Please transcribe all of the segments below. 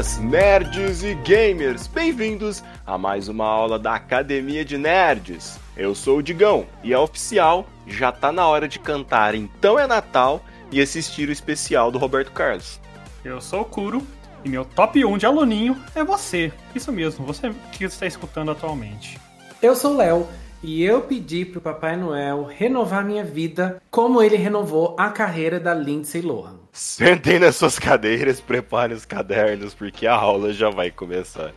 Buenas, nerds e gamers! Bem-vindos a mais uma aula da Academia de Nerds. Eu sou o Digão e é oficial, já tá na hora de cantar Então é Natal e assistir o especial do Roberto Carlos. Eu sou o Kuro e meu top 1 de aluninho é você. Isso mesmo, você que está escutando atualmente. Eu sou o Léo e eu pedi pro Papai Noel renovar minha vida como ele renovou a carreira da Lindsay Lohan. Sentem nas suas cadeiras, preparem os cadernos, porque a aula já vai começar.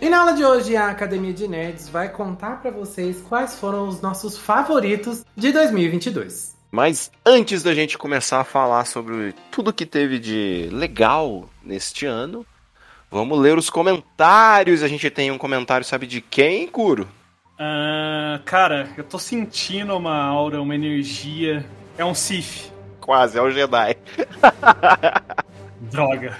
E na aula de hoje, a Academia de Nerds vai contar para vocês quais foram os nossos favoritos de 2022. Mas antes da gente começar a falar sobre tudo que teve de legal neste ano, vamos ler os comentários. A gente tem um comentário, sabe de quem, Curo? Uh, cara, eu tô sentindo uma aura, uma energia. É um Sif. Quase, é o Jedi. Droga.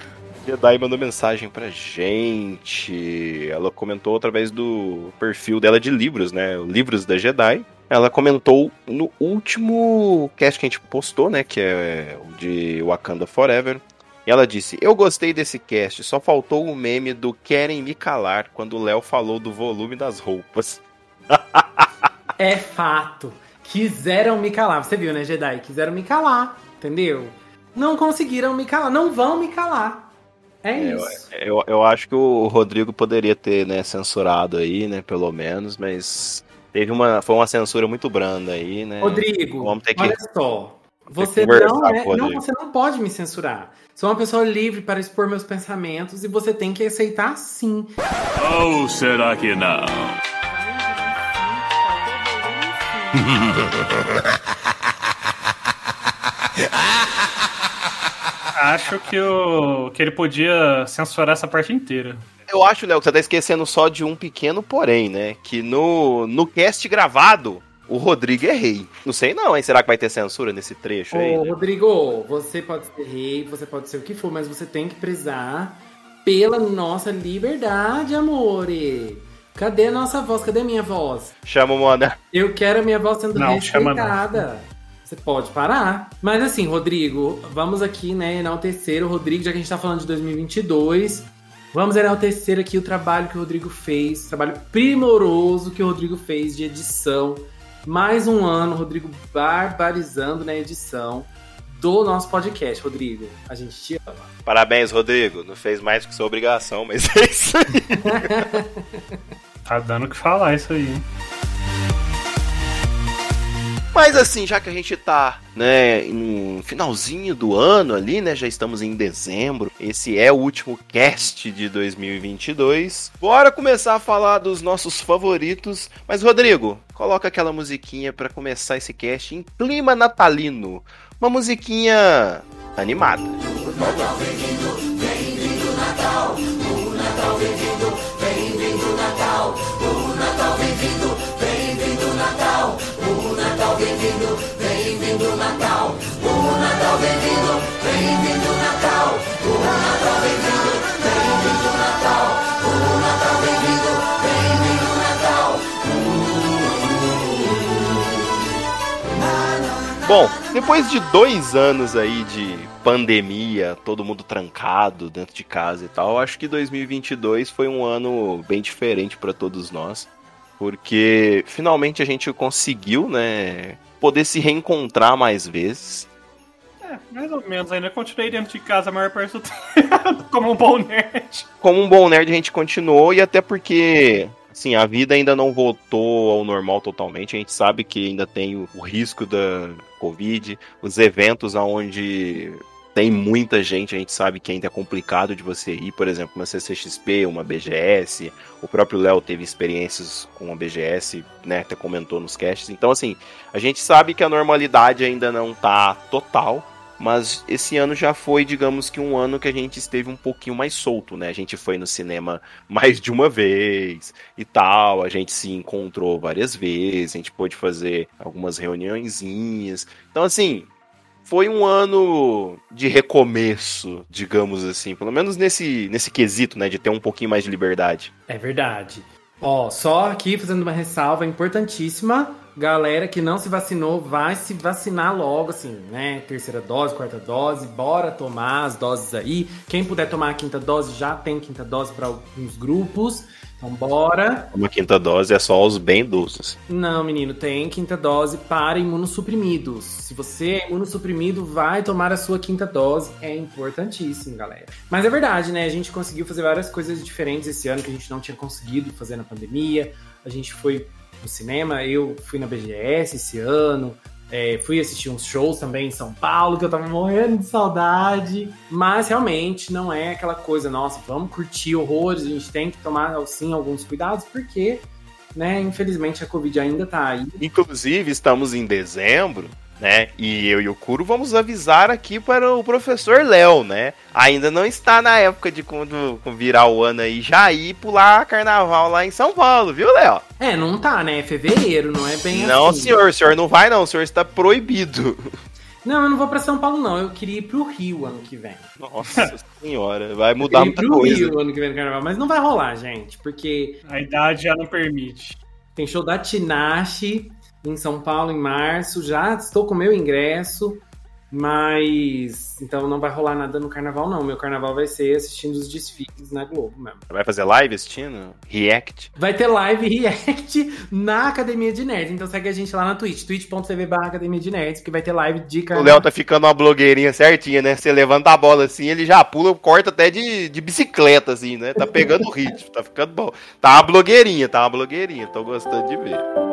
Jedi mandou mensagem pra gente. Ela comentou através do perfil dela de livros, né? Livros da Jedi. Ela comentou no último cast que a gente postou, né? Que é o de Wakanda Forever. E ela disse: Eu gostei desse cast, só faltou o meme do Querem Me Calar quando o Léo falou do volume das roupas. é fato. Quiseram me calar. Você viu, né, Jedi? Quiseram me calar, entendeu? Não conseguiram me calar. Não vão me calar. É, é isso. Eu, eu, eu, acho que o Rodrigo poderia ter, né, censurado aí, né, pelo menos, mas teve uma, foi uma censura muito branda aí, né? Rodrigo, que, olha só. Você não, é, não, você não pode me censurar. Sou uma pessoa livre para expor meus pensamentos e você tem que aceitar sim. Ou será que não? Acho que, o, que ele podia censurar essa parte inteira. Eu acho, Léo, que você tá esquecendo só de um pequeno porém, né? Que no, no cast gravado, o Rodrigo é rei. Não sei não, hein? Será que vai ter censura nesse trecho Ô, aí? Né? Rodrigo, você pode ser rei, você pode ser o que for, mas você tem que prezar pela nossa liberdade, amore. Cadê a nossa voz? Cadê a minha voz? Chama o Mona. Eu quero a minha voz sendo não, respeitada. Você pode parar. Mas assim, Rodrigo, vamos aqui, né, enaltecer o Rodrigo, já que a gente tá falando de 2022. Vamos enaltecer aqui o trabalho que o Rodrigo fez, trabalho primoroso que o Rodrigo fez de edição. Mais um ano, Rodrigo barbarizando na edição do nosso podcast, Rodrigo. A gente te ama. Parabéns, Rodrigo. Não fez mais que sua obrigação, mas é isso aí. tá dando o que falar isso aí, hein? Mas assim, já que a gente tá, né, no finalzinho do ano ali, né, já estamos em dezembro, esse é o último cast de 2022. Bora começar a falar dos nossos favoritos. Mas Rodrigo, coloca aquela musiquinha para começar esse cast em clima natalino. Uma musiquinha animada, por favor. Natal, bem-vindo, bem-vindo Natal. O Natal, bem-vindo, bem-vindo Bom, depois de dois anos aí de pandemia, todo mundo trancado dentro de casa e tal, acho que 2022 foi um ano bem diferente para todos nós, porque finalmente a gente conseguiu, né, poder se reencontrar mais vezes. É, mais ou menos, ainda continuei dentro de casa a maior parte do tempo, como um bom nerd. Como um bom nerd a gente continuou, e até porque Sim, a vida ainda não voltou ao normal totalmente. A gente sabe que ainda tem o, risco da Covid, os eventos aonde tem muita gente, a gente sabe que ainda é complicado de você ir, por exemplo, uma CCXP, uma BGS. O próprio Léo teve experiências com a BGS, né? Até comentou nos casts. Então, assim, a gente sabe que a normalidade ainda não tá total, mas esse ano já foi, digamos que um ano que a gente esteve um pouquinho mais solto, né? A gente foi no cinema mais de uma vez e tal, a gente se encontrou várias vezes, a gente pôde fazer algumas reuniõezinhas. Então, assim, foi um ano de recomeço, digamos assim, pelo menos nesse, nesse quesito, né, de ter um pouquinho mais de liberdade. É verdade. Ó, só aqui fazendo uma ressalva importantíssima, galera que não se vacinou vai se vacinar logo, assim, né? Terceira dose, quarta dose, bora tomar as doses aí. Quem puder tomar a quinta dose já tem quinta dose para alguns grupos. Então bora. Uma quinta dose é só os bem doces. Não, menino, tem quinta dose para imunossuprimidos. Se você é imunossuprimido, vai tomar a sua quinta dose. É importantíssimo, galera. Mas é verdade, né? A gente conseguiu fazer várias coisas diferentes esse ano que a gente não tinha conseguido fazer na pandemia. A gente foi no cinema, eu fui na BGS esse ano. É, fui assistir uns shows também em São Paulo, que eu tava morrendo de saudade. Mas realmente não é aquela coisa, nossa, vamos curtir horrores, a gente tem que tomar sim alguns cuidados, porque, né, infelizmente a Covid ainda tá aí. Inclusive, estamos em dezembro, né? E eu e o Kuro vamos avisar aqui para o professor Léo, né? Ainda não está na época de quando virar o ano aí já ir pular carnaval lá em São Paulo, viu, Léo? É, não tá, né? É fevereiro, não é bem não, assim. Não, senhor, o senhor não vai não, o senhor está proibido. Não, eu não vou para São Paulo não, eu queria ir pro Rio ano que vem. Nossa senhora, vai mudar eu muita pro coisa. Rio ano que vem no carnaval, mas não vai rolar, gente, porque a idade já não permite. Tem show da Tinashe em São Paulo em março. Já estou com meu ingresso, mas então não vai rolar nada no carnaval, não. Meu carnaval vai ser assistindo os desfiles na Globo mesmo. Vai fazer live assistindo? React? Vai ter live react na Academia de Nerds. Então segue a gente lá na Twitch, twitch.tv barra Academia de Nerds, que vai ter live de carnaval. O Léo tá ficando uma blogueirinha certinha, né? Você levanta a bola assim, ele já pula, corta até de, de bicicleta, assim, né? Tá pegando o ritmo, tá ficando bom. Tá uma blogueirinha, tá uma blogueirinha. Tô gostando de ver.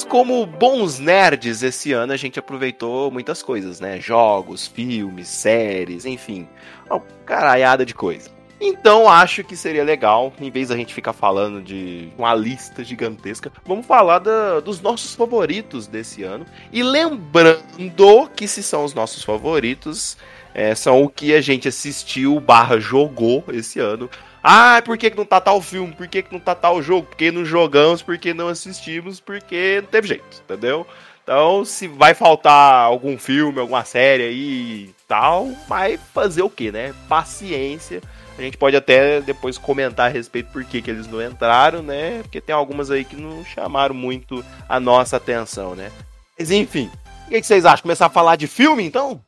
Mas como bons nerds, esse ano a gente aproveitou muitas coisas, né? Jogos, filmes, séries, enfim. Uma caralhada de coisa. Então acho que seria legal, em vez da gente ficar falando de uma lista gigantesca, vamos falar da, dos nossos favoritos desse ano. E lembrando que se são os nossos favoritos, é, são o que a gente assistiu barra jogou esse ano. Ah, por que, que não tá tal filme? Por que, que não tá tal jogo? Porque não jogamos, porque não assistimos, porque não teve jeito, entendeu? Então, se vai faltar algum filme, alguma série aí e tal, vai fazer o que, né? Paciência. A gente pode até depois comentar a respeito por que, que eles não entraram, né? Porque tem algumas aí que não chamaram muito a nossa atenção, né? Mas enfim, o que, que vocês acham? Começar a falar de filme, então?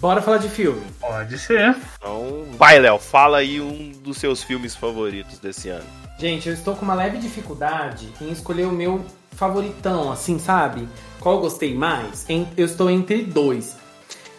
Bora falar de filme. Pode ser. Então, vai, Léo, fala aí um dos seus filmes favoritos desse ano. Gente, eu estou com uma leve dificuldade em escolher o meu favoritão, assim, sabe? Qual eu gostei mais? Eu estou entre dois.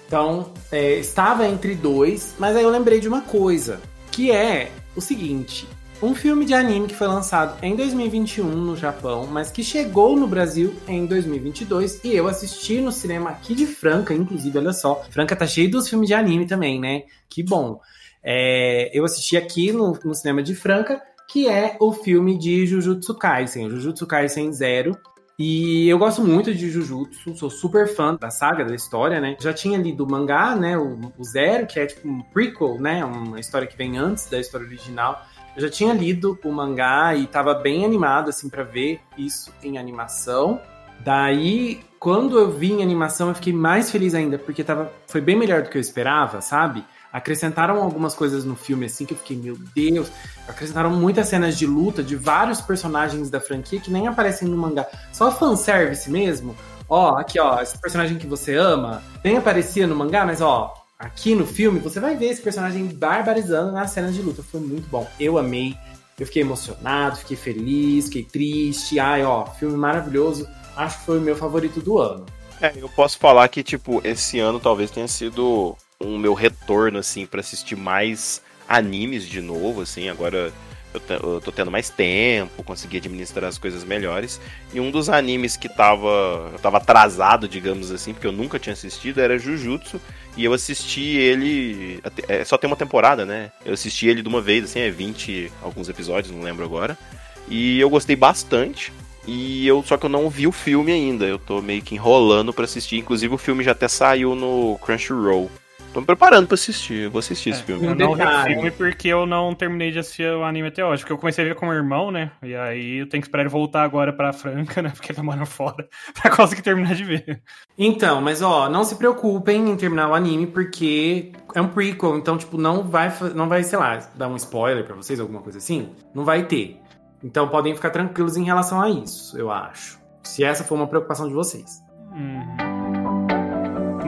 Então, é, estava entre dois, mas aí eu lembrei de uma coisa, que é o seguinte: um filme de anime que foi lançado em 2021 no Japão, mas que chegou no Brasil em 2022 e eu assisti no cinema aqui de Franca, inclusive, olha só. Franca tá cheio dos filmes de anime também, né? Que bom. É, eu assisti aqui no, no cinema de Franca, que é o filme de Jujutsu Kaisen, Jujutsu Kaisen Zero. E eu gosto muito de Jujutsu, sou super fã da saga, da história, né? Já tinha lido o mangá, né? O, o Zero, que é tipo um prequel, né? Uma história que vem antes da história original. Eu já tinha lido o mangá e tava bem animado, assim, para ver isso em animação. Daí, quando eu vi em animação, eu fiquei mais feliz ainda, porque tava, foi bem melhor do que eu esperava, sabe? Acrescentaram algumas coisas no filme, assim, que eu fiquei, meu Deus. Acrescentaram muitas cenas de luta de vários personagens da franquia que nem aparecem no mangá. Só fanservice mesmo. Ó, aqui, ó, esse personagem que você ama, nem aparecia no mangá, mas ó, aqui no filme, você vai ver esse personagem barbarizando nas cenas de luta. Foi muito bom. Eu amei. Eu fiquei emocionado, fiquei feliz, fiquei triste. Ai, ó, filme maravilhoso. Acho que foi o meu favorito do ano. É, eu posso falar que, tipo, esse ano talvez tenha sido um meu retorno, assim, para assistir mais animes de novo, assim. Agora eu, tô tendo mais tempo, consegui administrar as coisas melhores. E um dos animes que tava, eu tava atrasado, digamos assim, porque eu nunca tinha assistido, era Jujutsu. E eu assisti ele. É, só tem uma temporada, né? Eu assisti ele de uma vez, assim, é 20 alguns episódios, não lembro agora. E eu gostei bastante. E eu só que eu não vi o filme ainda. Eu tô meio que enrolando para assistir. Inclusive o filme já até saiu no Crunchyroll. Tô me preparando pra assistir. Eu vou assistir é, esse filme. Eu não vi filme porque eu não terminei de assistir o anime até hoje. Porque eu comecei a ver com o meu irmão, né? E aí eu tenho que esperar ele voltar agora pra Franca, né? Porque ele tá morando fora. pra conseguir terminar de ver. Então, mas ó, não se preocupem em terminar o anime porque é um prequel. Então, tipo, não vai, não vai, sei lá, dar um spoiler pra vocês, alguma coisa assim. Não vai ter. Então podem ficar tranquilos em relação a isso, eu acho. Se essa for uma preocupação de vocês. Uhum.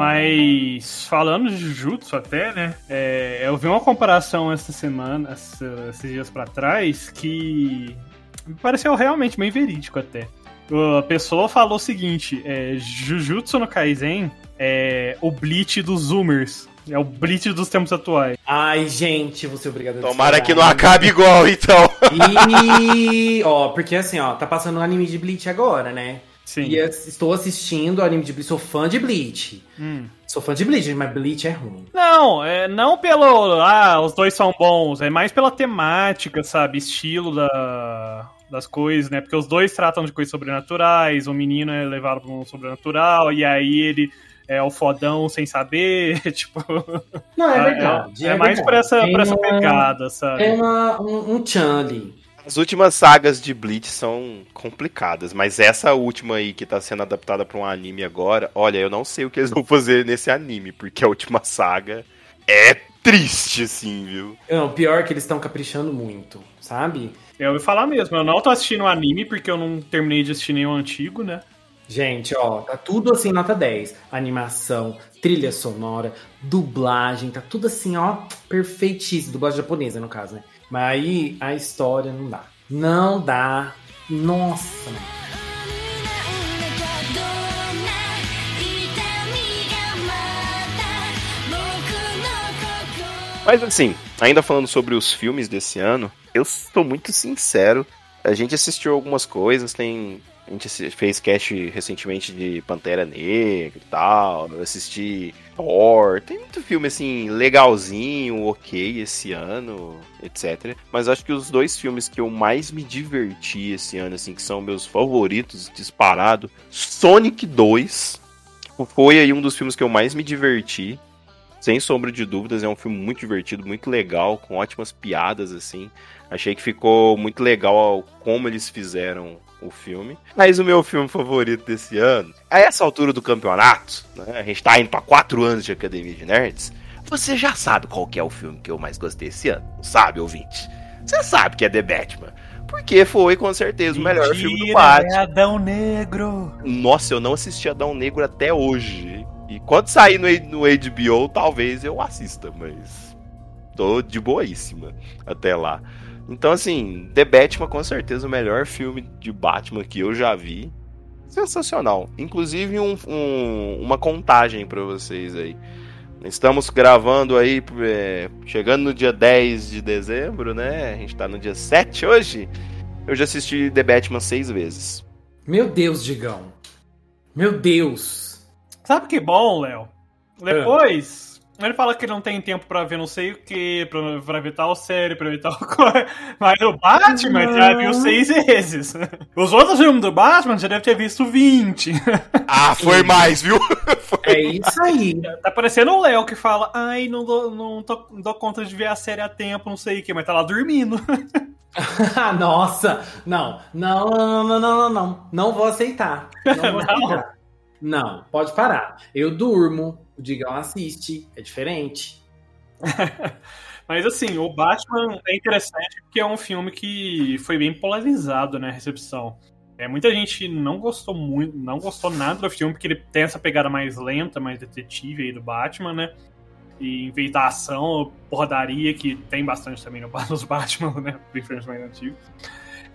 Mas falando de Jujutsu até, né? É, eu vi uma comparação essa semana, esses dias para trás, que me pareceu realmente bem verídico até. A pessoa falou o seguinte: é, Jujutsu no Kaisen é o Bleach dos Zoomers. É o Bleach dos tempos atuais. Ai, gente, vou ser obrigado a Tomara que não acabe igual, então. E, ó, porque assim, ó, tá passando um anime de Bleach agora, né? Sim. E estou assistindo o anime de Bleach, sou fã de Bleach. Hum. Sou fã de Bleach, mas Bleach é ruim. Não, é, não pelo. Ah, os dois são bons. É mais pela temática, sabe? Estilo da, das coisas, né? Porque os dois tratam de coisas sobrenaturais. O menino é levado para um sobrenatural, e aí ele é o fodão sem saber. tipo. Não, é verdade. É, é, é mais verdade. pra essa, pra essa pegada, sabe? É uma, um, um Chan ali. As últimas sagas de Bleach são complicadas, mas essa última aí que tá sendo adaptada para um anime agora, olha, eu não sei o que eles vão fazer nesse anime, porque a última saga é triste, assim, viu? Não, pior é que eles estão caprichando muito, sabe? Eu ouvi falar mesmo, eu não tô assistindo o anime porque eu não terminei de assistir nenhum antigo, né? Gente, ó, tá tudo assim, nota 10. Animação, trilha sonora, dublagem, tá tudo assim, ó, perfeitíssimo. Dublagem japonesa, no caso, né? Mas aí a história não dá. Não dá. Nossa, Mas assim, ainda falando sobre os filmes desse ano, eu estou muito sincero. A gente assistiu algumas coisas, tem a gente fez cast recentemente de Pantera Negra e tal. Eu assisti Thor. Tem muito filme assim, legalzinho, ok esse ano, etc. Mas acho que os dois filmes que eu mais me diverti esse ano, assim, que são meus favoritos, disparado, Sonic 2. Foi aí um dos filmes que eu mais me diverti. Sem sombra de dúvidas, é um filme muito divertido, muito legal, com ótimas piadas, assim. Achei que ficou muito legal como eles fizeram o filme. Mas o meu filme favorito desse ano, a essa altura do campeonato, né, a gente tá indo pra quatro anos de Academia de Nerds, você já sabe qual que é o filme que eu mais gostei esse ano, sabe, ouvinte? Você sabe que é The Batman. Porque foi, com certeza, Mentira, o melhor filme do Batman. É Adão Negro. Nossa, eu não assisti Adão Negro até hoje. E quando sair no, no HBO, talvez eu assista, mas tô de boíssima até lá. Então, assim, The Batman com certeza o melhor filme de Batman que eu já vi. Sensacional. Inclusive um, um, uma contagem para vocês aí. Estamos gravando aí, é, chegando no dia 10 de dezembro, né? A gente tá no dia 7 hoje. Eu já assisti The Batman seis vezes. Meu Deus, Digão. Meu Deus. Sabe que bom, Léo? Depois, ele fala que ele não tem tempo pra ver não sei o que, pra, pra o tal série, pra evitar o. Mas o Batman não. já viu seis vezes. Os outros filmes do Batman já deve ter visto 20. Ah, foi e... mais, viu? Foi é isso mais. aí. Tá parecendo o Léo que fala, ai, não dou, não, tô, não dou conta de ver a série a tempo, não sei o que, mas tá lá dormindo. Ah, nossa, não. Não, não, não, não, não, não. Não vou aceitar. Não vou aceitar. Não, pode parar. Eu durmo, o Digão assiste, é diferente. Mas assim, o Batman é interessante porque é um filme que foi bem polarizado, né, recepção. É, muita gente não gostou muito, não gostou nada do filme, porque ele tem essa pegada mais lenta, mais detetive aí do Batman, né? E em vez da ação, porradaria, que tem bastante também no, nos Batman, né? Diferente mais antigo.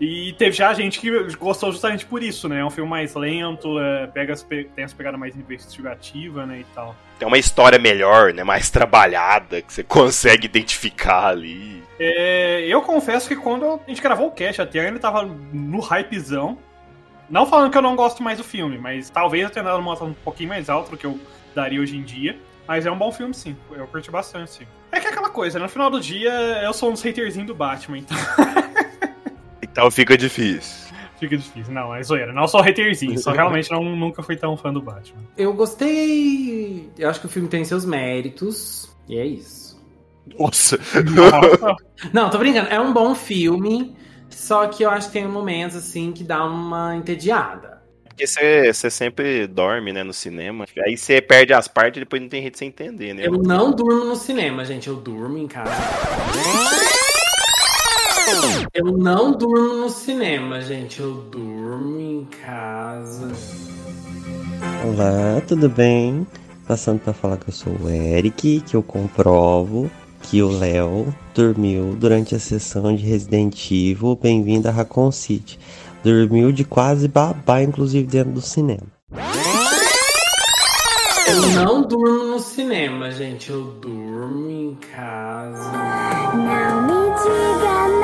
E teve já gente que gostou justamente por isso, né? É um filme mais lento, é, pega as, tem essa pegada mais investigativa, né? E tal. Tem uma história melhor, né? Mais trabalhada, que você consegue identificar ali. É, eu confesso que quando a gente gravou o cast, até ele tava no hypezão. Não falando que eu não gosto mais do filme, mas talvez eu tenha dado uma nota um pouquinho mais alta do que eu daria hoje em dia. Mas é um bom filme, sim. Eu curti bastante, sim. É que é aquela coisa, no final do dia eu sou um haterzinho do Batman, então. Então fica difícil. Fica difícil. Não, é zoeira. Não só haterzinho, só realmente não, nunca fui tão fã do Batman. Eu gostei. Eu acho que o filme tem seus méritos. E é isso. Nossa! não, tô brincando. É um bom filme. Só que eu acho que tem momentos assim que dá uma entediada. Porque você sempre dorme, né, no cinema. Aí você perde as partes e depois não tem jeito de você entender, né? Eu não durmo no cinema, gente. Eu durmo em casa. Eu não durmo no cinema, gente. Eu durmo em casa. Olá, tudo bem? Passando para falar que eu sou o Eric, que eu comprovo que o Léo dormiu durante a sessão de Resident Evil. Bem-vindo a Raccoon City. Dormiu de quase babá, inclusive dentro do cinema. Eu não durmo no cinema, gente. Eu durmo em casa. Não me diga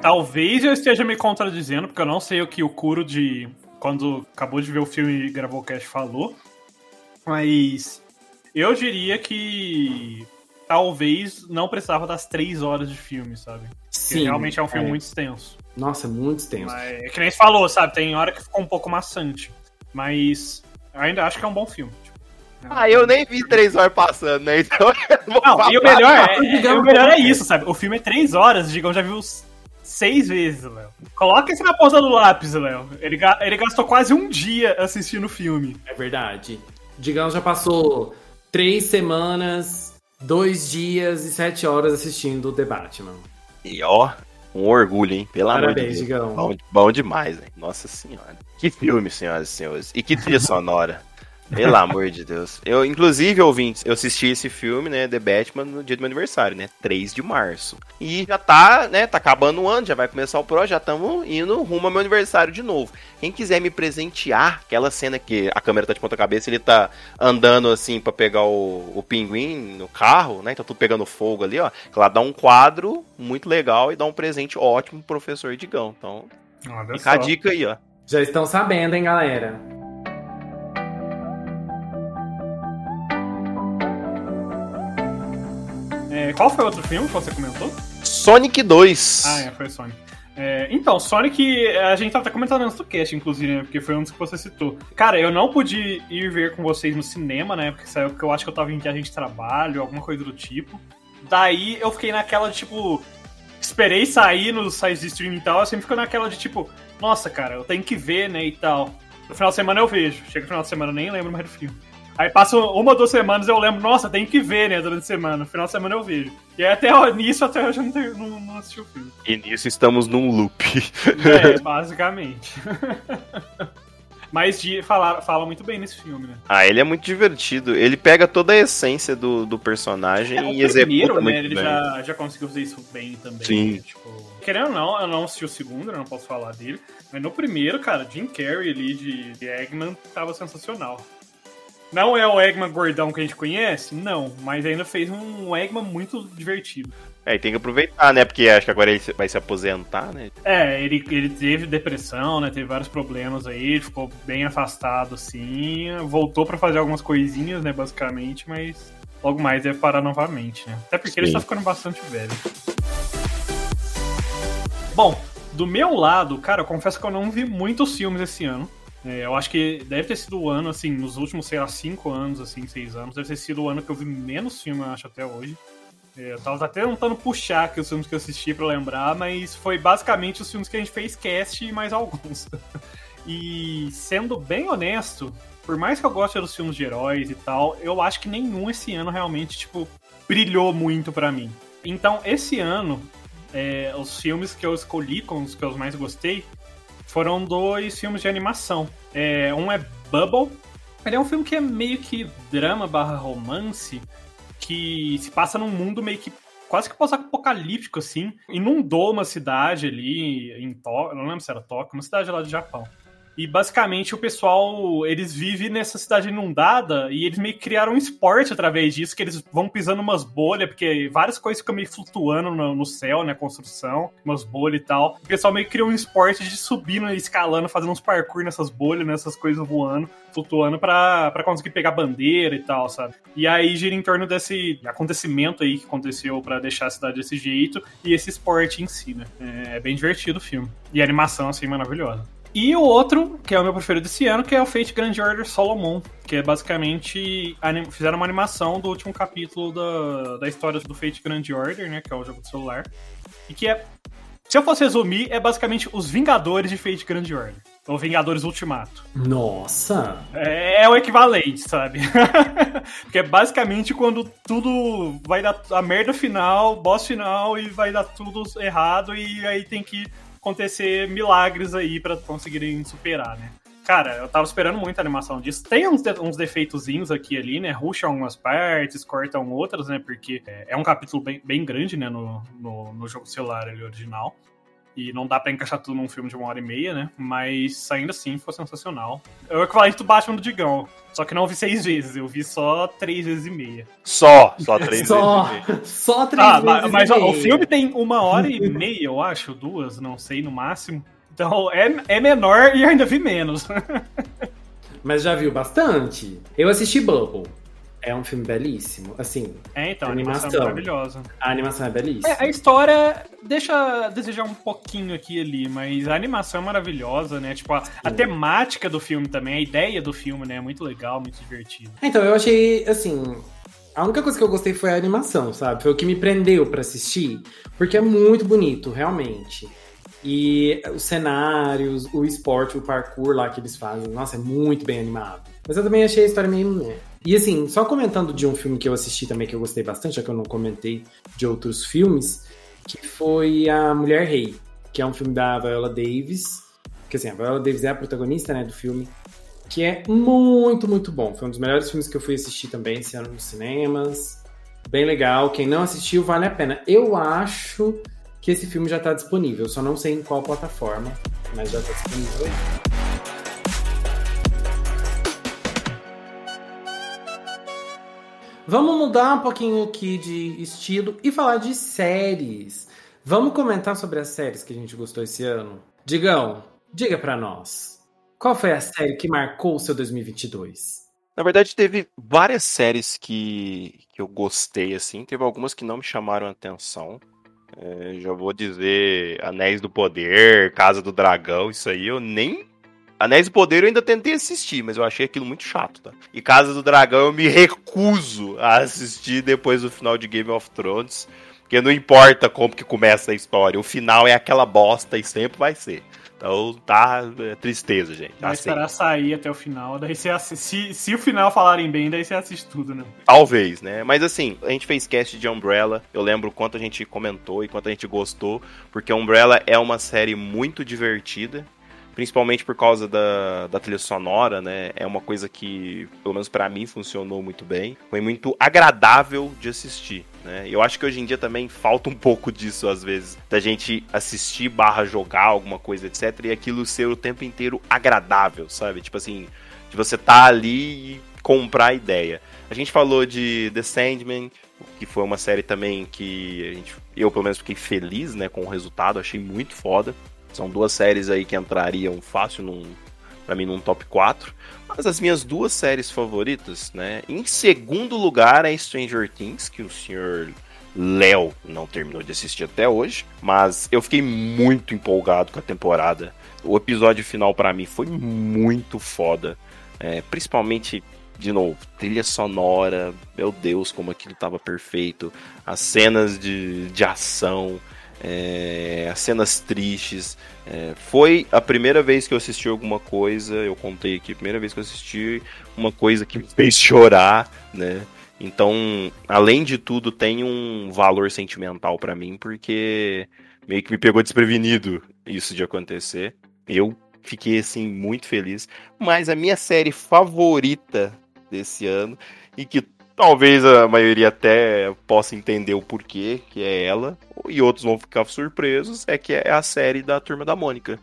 Talvez eu esteja me contradizendo, porque eu não sei o que o Curo de. Quando acabou de ver o filme e gravou o cast falou. Mas eu diria que talvez não precisava das três horas de filme, sabe? Sim. Realmente é um filme é. muito extenso. Nossa, é muito extenso. Mas, é que nem você falou, sabe? Tem hora que ficou um pouco maçante. Mas ainda acho que é um bom filme. Tipo, é ah, eu nem vi três horas passando, né? Então não, não e o melhor, é, é, o melhor é isso, sabe? O filme é três horas, digamos, já viu seis vezes, Léo. Coloca isso na ponta do lápis, Léo. Ele, ele gastou quase um dia assistindo o filme. É verdade. Digamos, já passou três semanas, dois dias e sete horas assistindo o The Batman. E ó, um orgulho, hein? Pelo amor de Deus. Digão. Bom, bom demais, hein? Nossa senhora. Que filme, senhoras e senhores. E que trilha sonora. Pelo amor de Deus. Eu, inclusive, ouvintes, eu assisti esse filme, né, The Batman, no dia do meu aniversário, né? 3 de março. E já tá, né, tá acabando o ano, já vai começar o Pro, já estamos indo rumo ao meu aniversário de novo. Quem quiser me presentear, aquela cena que a câmera tá de ponta cabeça, ele tá andando assim para pegar o, o pinguim no carro, né? Tá tudo pegando fogo ali, ó. Lá dá um quadro muito legal e dá um presente ótimo pro professor Digão. Então, Olha fica só. a dica aí, ó. Já estão sabendo, hein, galera? É, qual foi o outro filme que você comentou? Sonic 2. Ah, é, foi Sonic. É, então, Sonic, a gente tava até comentando antes do cast, inclusive, né? Porque foi um dos que você citou. Cara, eu não pude ir ver com vocês no cinema, né? Porque saiu porque eu acho que eu tava em viagem de trabalho, alguma coisa do tipo. Daí eu fiquei naquela, tipo. Esperei sair nos sites de streaming e tal, eu sempre fico naquela de tipo, nossa, cara, eu tenho que ver, né? E tal. No final de semana eu vejo. Chega no final de semana, eu nem lembro mais do filme. Aí passa uma ou duas semanas eu lembro, nossa, tem que ver, né, durante a semana. No final de semana eu vejo. E até nisso até hoje eu não, tenho, não, não assisti o filme. E nisso estamos num loop. É, basicamente. Mas de, fala, fala muito bem nesse filme, né? Ah, ele é muito divertido. Ele pega toda a essência do, do personagem é, e executa primeiro, né, muito ele bem. Já, já conseguiu fazer isso bem também. Sim. Né? Tipo, querendo ou não, eu não assisti o segundo, eu não posso falar dele. Mas no primeiro, cara, Jim Carrey ali de, de Eggman tava sensacional. Não é o Eggman gordão que a gente conhece? Não, mas ainda fez um Eggman muito divertido. É, e tem que aproveitar, né? Porque acho que agora ele vai se aposentar, né? É, ele, ele teve depressão, né? Teve vários problemas aí, ficou bem afastado, assim. Voltou para fazer algumas coisinhas, né? Basicamente, mas logo mais deve parar novamente, né? Até porque Sim. ele está ficando bastante velho. Bom, do meu lado, cara, eu confesso que eu não vi muitos filmes esse ano. É, eu acho que deve ter sido o ano, assim, nos últimos, sei lá, cinco anos, assim, seis anos, deve ter sido o ano que eu vi menos filme, eu acho, até hoje. É, eu tava até tentando puxar aqui os filmes que eu assisti pra lembrar, mas foi basicamente os filmes que a gente fez cast e mais alguns. e sendo bem honesto, por mais que eu goste dos filmes de heróis e tal, eu acho que nenhum esse ano realmente, tipo, brilhou muito para mim. Então, esse ano, é, os filmes que eu escolhi, com os que eu mais gostei, foram dois filmes de animação. É, um é Bubble. Ele é um filme que é meio que drama barra romance, que se passa num mundo meio que quase que pós-apocalíptico, assim. Inundou uma cidade ali em Tóquio, não lembro se era Tóquio, uma cidade lá do Japão. E basicamente o pessoal, eles vivem nessa cidade inundada e eles meio que criaram um esporte através disso, que eles vão pisando umas bolhas, porque várias coisas ficam meio flutuando no, no céu, né, construção, umas bolhas e tal. O pessoal meio que criou um esporte de subindo, escalando, fazendo uns parkour nessas bolhas, nessas coisas voando, flutuando para conseguir pegar bandeira e tal, sabe? E aí gira em torno desse acontecimento aí que aconteceu para deixar a cidade desse jeito e esse esporte em si, né? É, é bem divertido o filme. E a animação, assim, maravilhosa. E o outro, que é o meu preferido desse ano, que é o Fate Grand Order Solomon, que é basicamente fizeram uma animação do último capítulo da, da história do Fate Grand Order, né, que é o jogo do celular. E que é, se eu fosse resumir, é basicamente os Vingadores de Fate Grand Order. O Vingadores Ultimato. Nossa! É, é o equivalente, sabe? Porque é basicamente quando tudo vai dar a merda final, boss final, e vai dar tudo errado, e aí tem que acontecer milagres aí para conseguirem superar, né? Cara, eu tava esperando muito a animação disso. Tem uns, de, uns defeitozinhos aqui ali, né? Ruxam algumas partes, cortam outras, né? Porque é, é um capítulo bem, bem grande, né? No, no, no jogo celular ali original. E não dá para encaixar tudo num filme de uma hora e meia, né? Mas ainda assim foi sensacional. É o equivalente do Batman do Digão. Só que não vi seis vezes, eu vi só três vezes e meia. Só, só três só, vezes e meia. Só três ah, vezes. Mas, e ó, meia. o filme tem uma hora e meia, eu acho, duas, não sei, no máximo. Então é, é menor e ainda vi menos. Mas já viu bastante. Eu assisti Bubble. É um filme belíssimo. Assim, É, então, a Animação. animação é maravilhosa. a animação é belíssima. É, a história deixa a desejar um pouquinho aqui e ali, mas a animação é maravilhosa, né? Tipo, a, a temática do filme também, a ideia do filme, né? É muito legal, muito divertido. Então, eu achei, assim. A única coisa que eu gostei foi a animação, sabe? Foi o que me prendeu pra assistir. Porque é muito bonito, realmente. E os cenários, o esporte, o parkour lá que eles fazem, nossa, é muito bem animado. Mas eu também achei a história meio. E assim, só comentando de um filme que eu assisti também que eu gostei bastante, já que eu não comentei de outros filmes, que foi A Mulher Rei, que é um filme da Viola Davis. Que assim, a Viola Davis é a protagonista, né, do filme que é muito, muito bom. Foi um dos melhores filmes que eu fui assistir também esse ano nos cinemas. Bem legal. Quem não assistiu, vale a pena. Eu acho que esse filme já está disponível. Só não sei em qual plataforma, mas já está disponível aí. Vamos mudar um pouquinho aqui de estilo e falar de séries. Vamos comentar sobre as séries que a gente gostou esse ano? Digão, diga pra nós. Qual foi a série que marcou o seu 2022? Na verdade, teve várias séries que, que eu gostei, assim. Teve algumas que não me chamaram atenção. É, já vou dizer Anéis do Poder, Casa do Dragão, isso aí eu nem. Anéis do Poder eu ainda tentei assistir, mas eu achei aquilo muito chato, tá? E Casa do Dragão eu me recuso a assistir depois do final de Game of Thrones. Porque não importa como que começa a história, o final é aquela bosta e sempre vai ser. Então tá é tristeza, gente. Vai Assim, esperar sair até o final, daí você assiste. Se, se o final falarem bem, daí você assiste tudo, né? Talvez, né? Mas assim, a gente fez cast de Umbrella. Eu lembro quanto a gente comentou e quanto a gente gostou, porque Umbrella é uma série muito divertida. Principalmente por causa da, da trilha sonora, né? É uma coisa que, pelo menos pra mim, funcionou muito bem. Foi muito agradável de assistir, né? Eu acho que hoje em dia também falta um pouco disso, às vezes. Da gente assistir barra jogar alguma coisa, etc. E aquilo ser o tempo inteiro agradável, sabe? Tipo assim, de você tá ali e comprar a ideia. A gente falou de The Sandman, que foi uma série também que a gente, eu pelo menos fiquei feliz, né, com o resultado, achei muito foda. São duas séries aí que entrariam fácil num, pra mim num top 4. Mas as minhas duas séries favoritas, né, em segundo lugar é Stranger Things, que o senhor Léo não terminou de assistir até hoje, mas eu fiquei muito empolgado com a temporada. O episódio final pra mim foi muito foda, é, principalmente de novo, trilha sonora, meu Deus, como aquilo tava perfeito, as cenas de, de ação, é, as cenas tristes. É, foi a primeira vez que eu assisti alguma coisa, eu contei aqui, a primeira vez que eu assisti uma coisa que me fez chorar, né? Então, além de tudo, tem um valor sentimental pra mim, porque meio que me pegou desprevenido isso de acontecer. Eu fiquei assim muito feliz. Mas a minha série favorita desse ano e que talvez a maioria até possa entender o porquê, que é ela, e outros vão ficar surpresos, é que é a série da Turma da Mônica,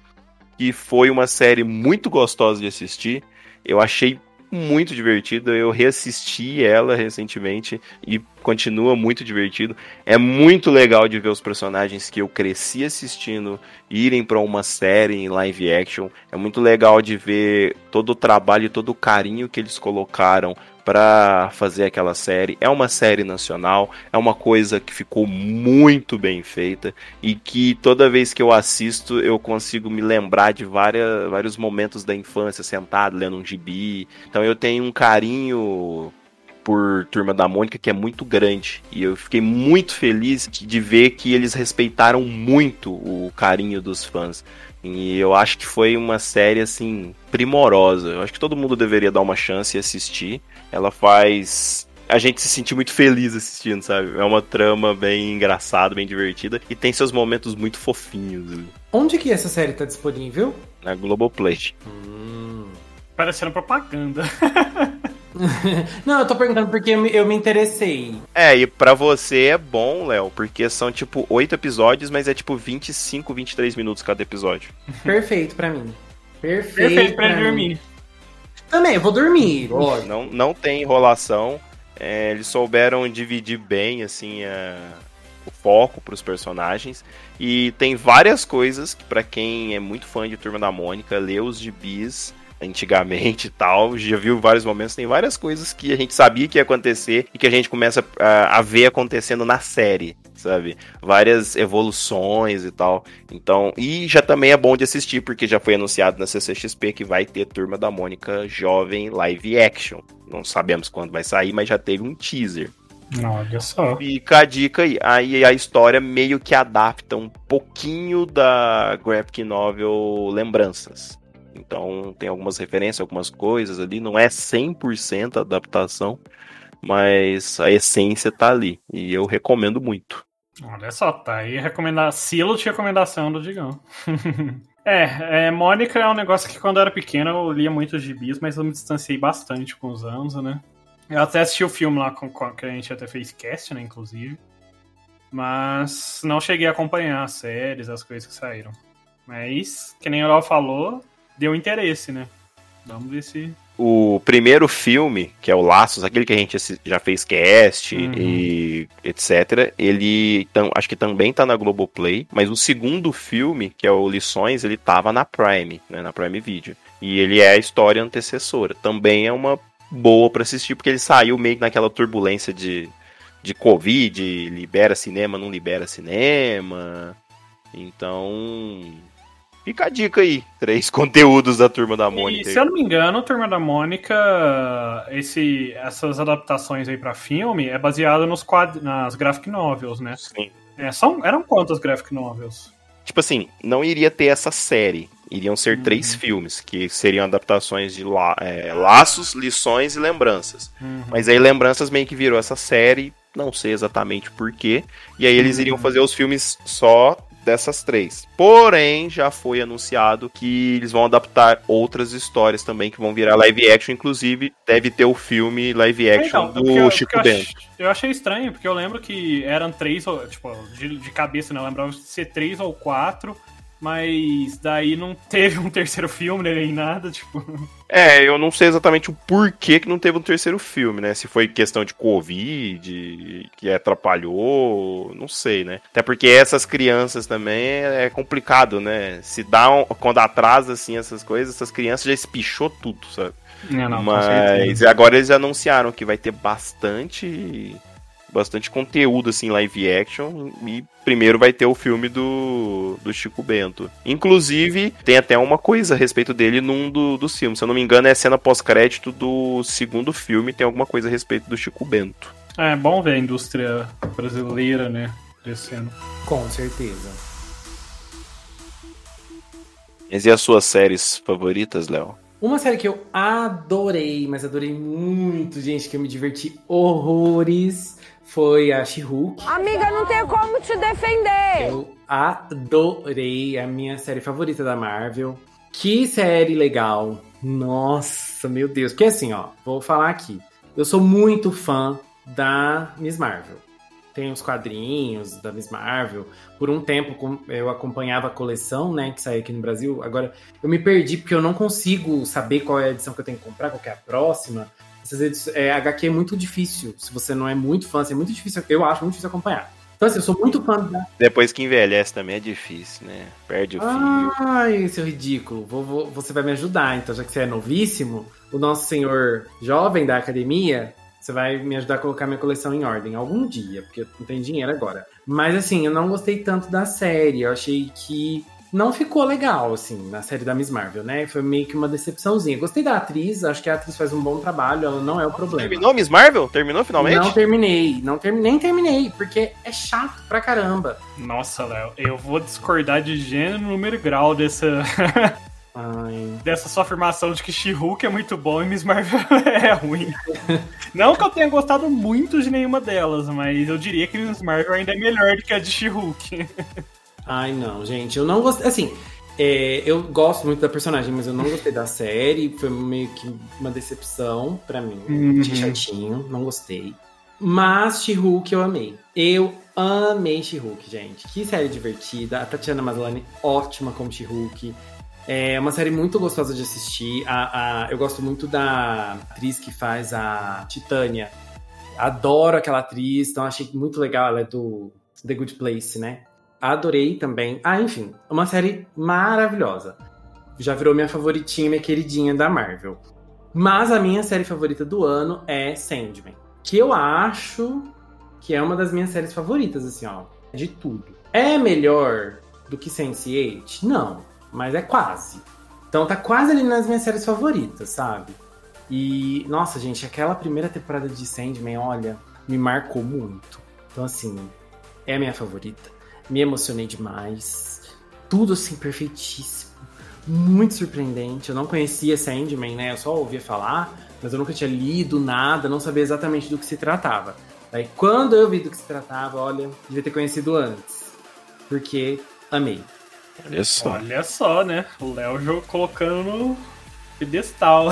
que foi uma série muito gostosa de assistir. Eu achei muito divertida, eu reassisti ela recentemente e continua muito divertido. É muito legal de ver os personagens que eu cresci assistindo irem para uma série em live action. É muito legal de ver todo o trabalho todo o carinho que eles colocaram para fazer aquela série. É uma série nacional, é uma coisa que ficou muito bem feita e que toda vez que eu assisto eu consigo me lembrar de várias, vários momentos da infância sentado lendo um gibi. Então eu tenho um carinho por Turma da Mônica que é muito grande. E eu fiquei muito feliz de ver que eles respeitaram muito o carinho dos fãs. E eu acho que foi uma série assim primorosa. Eu acho que todo mundo deveria dar uma chance e assistir. Ela faz a gente se sentir muito feliz assistindo, sabe? É uma trama bem engraçada, bem divertida e tem seus momentos muito fofinhos. Onde que essa série tá disponível? Na Globoplay. Hum. Parecendo propaganda. Não, eu tô perguntando porque eu me, eu me interessei. É, e pra você é bom, Léo, porque são tipo oito episódios, mas é tipo 25, 23 minutos cada episódio. Perfeito pra mim. Perfeito, Perfeito pra, pra dormir. Também, vou dormir. Não, não tem enrolação. É, eles souberam dividir bem, assim, a, o foco para os personagens. E tem várias coisas que, para quem é muito fã de Turma da Mônica, leu os gibis antigamente e tal, já viu vários momentos, tem várias coisas que a gente sabia que ia acontecer e que a gente começa a, a ver acontecendo na série, sabe? Várias evoluções e tal. Então, e já também é bom de assistir porque já foi anunciado na CCXP que vai ter Turma da Mônica jovem live action. Não sabemos quando vai sair, mas já teve um teaser. Olha só. Fica a dica aí. Aí a história meio que adapta um pouquinho da graphic novel Lembranças. Então tem algumas referências, algumas coisas ali. Não é 100% adaptação, mas a essência tá ali. E eu recomendo muito. Olha só, tá aí recomendar selo de recomendação do Digão. é, é, Mônica é um negócio que quando eu era pequeno eu lia muitos gibis, mas eu me distanciei bastante com os anos, né? Eu até assisti o filme lá com, que a gente até fez cast, né, inclusive. Mas não cheguei a acompanhar as séries, as coisas que saíram. Mas, que nem o Léo falou, deu interesse, né? Vamos ver se. O primeiro filme, que é o Laços, aquele que a gente já fez cast uhum. e etc., ele tam, acho que também tá na Globoplay, mas o segundo filme, que é o Lições, ele tava na Prime, né, na Prime Video. E ele é a história antecessora. Também é uma boa para assistir, porque ele saiu meio que naquela turbulência de, de Covid, libera cinema, não libera cinema. Então, Fica a dica aí. Três conteúdos da Turma da Mônica. E, se eu não me engano, Turma da Mônica, esse, essas adaptações aí para filme é baseado nos quad... nas graphic novels, né? Sim. É, são, eram quantas graphic novels? Tipo assim, não iria ter essa série. Iriam ser uhum. três filmes, que seriam adaptações de la... é, laços, lições e lembranças. Uhum. Mas aí lembranças meio que virou essa série, não sei exatamente porquê. E aí eles iriam uhum. fazer os filmes só dessas três. Porém, já foi anunciado que eles vão adaptar outras histórias também que vão virar live action. Inclusive, deve ter o filme live action então, do eu, Chico Bento. Eu achei estranho, porque eu lembro que eram três, tipo, de, de cabeça, né? Eu lembrava de ser três ou quatro mas daí não teve um terceiro filme né, nem nada, tipo. É, eu não sei exatamente o porquê que não teve um terceiro filme, né? Se foi questão de Covid, que atrapalhou, não sei, né? Até porque essas crianças também é complicado, né? Se dá um, quando atrasa assim essas coisas, essas crianças já espichou tudo, sabe? É, não, Mas agora eles anunciaram que vai ter bastante bastante conteúdo assim live action e primeiro vai ter o filme do, do Chico Bento. Inclusive, tem até uma coisa a respeito dele num do, dos filmes. Se eu não me engano, é a cena pós-crédito do segundo filme, tem alguma coisa a respeito do Chico Bento. É bom ver a indústria brasileira, né, crescendo. Com certeza. E as suas séries favoritas, Léo? Uma série que eu adorei, mas adorei muito, gente, que eu me diverti horrores, foi a She-Hulk. Amiga, não tem como te defender. Eu adorei a minha série favorita da Marvel. Que série legal. Nossa, meu Deus. Porque assim, ó, vou falar aqui. Eu sou muito fã da Miss Marvel. Tem os quadrinhos da Miss Marvel. Por um tempo eu acompanhava a coleção, né, que saiu aqui no Brasil. Agora eu me perdi porque eu não consigo saber qual é a edição que eu tenho que comprar, qual é a próxima. Essas edições, é, HQ é muito difícil. Se você não é muito fã, assim, é muito difícil. Eu acho muito difícil acompanhar. Então, assim, eu sou muito fã da. Depois que envelhece também é difícil, né? Perde o fio. Ai, seu ridículo. Vou, vou, você vai me ajudar, então, já que você é novíssimo, o nosso senhor jovem da academia, você vai me ajudar a colocar minha coleção em ordem algum dia, porque eu não tenho dinheiro agora. Mas, assim, eu não gostei tanto da série. Eu achei que não ficou legal, assim, na série da Miss Marvel, né? Foi meio que uma decepçãozinha. Gostei da atriz, acho que a atriz faz um bom trabalho, ela não é o problema. Terminou Miss Marvel? Terminou finalmente? Não terminei, não terminei, nem terminei, porque é chato pra caramba. Nossa, Léo, eu vou discordar de gênero, número e grau dessa. Ai. Dessa sua afirmação de que She-Hulk é muito bom e Miss Marvel é ruim. Não que eu tenha gostado muito de nenhuma delas, mas eu diria que Miss Marvel ainda é melhor do que a de She-Hulk. Ai, não, gente, eu não gostei. Assim, é, eu gosto muito da personagem, mas eu não gostei da série. Foi meio que uma decepção para mim. Uhum. chatinho, não gostei. Mas She-Hulk eu amei. Eu amei She-Hulk, gente. Que série divertida. A Tatiana Maslany, ótima como She-Hulk. É uma série muito gostosa de assistir. A, a, eu gosto muito da atriz que faz a Titânia. Adoro aquela atriz, então achei muito legal. Ela é do The Good Place, né? Adorei também. Ah, enfim, uma série maravilhosa. Já virou minha favoritinha, minha queridinha da Marvel. Mas a minha série favorita do ano é Sandman. Que eu acho que é uma das minhas séries favoritas, assim, ó. De tudo. É melhor do que Sense8? Não mas é quase. Então tá quase ali nas minhas séries favoritas, sabe? E, nossa, gente, aquela primeira temporada de Sandman, olha, me marcou muito. Então, assim, é a minha favorita. Me emocionei demais. Tudo, assim, perfeitíssimo. Muito surpreendente. Eu não conhecia Sandman, né? Eu só ouvia falar, mas eu nunca tinha lido nada, não sabia exatamente do que se tratava. Aí, quando eu vi do que se tratava, olha, devia ter conhecido antes. Porque amei. Olha só. Olha só, né? O Léo colocando no pedestal.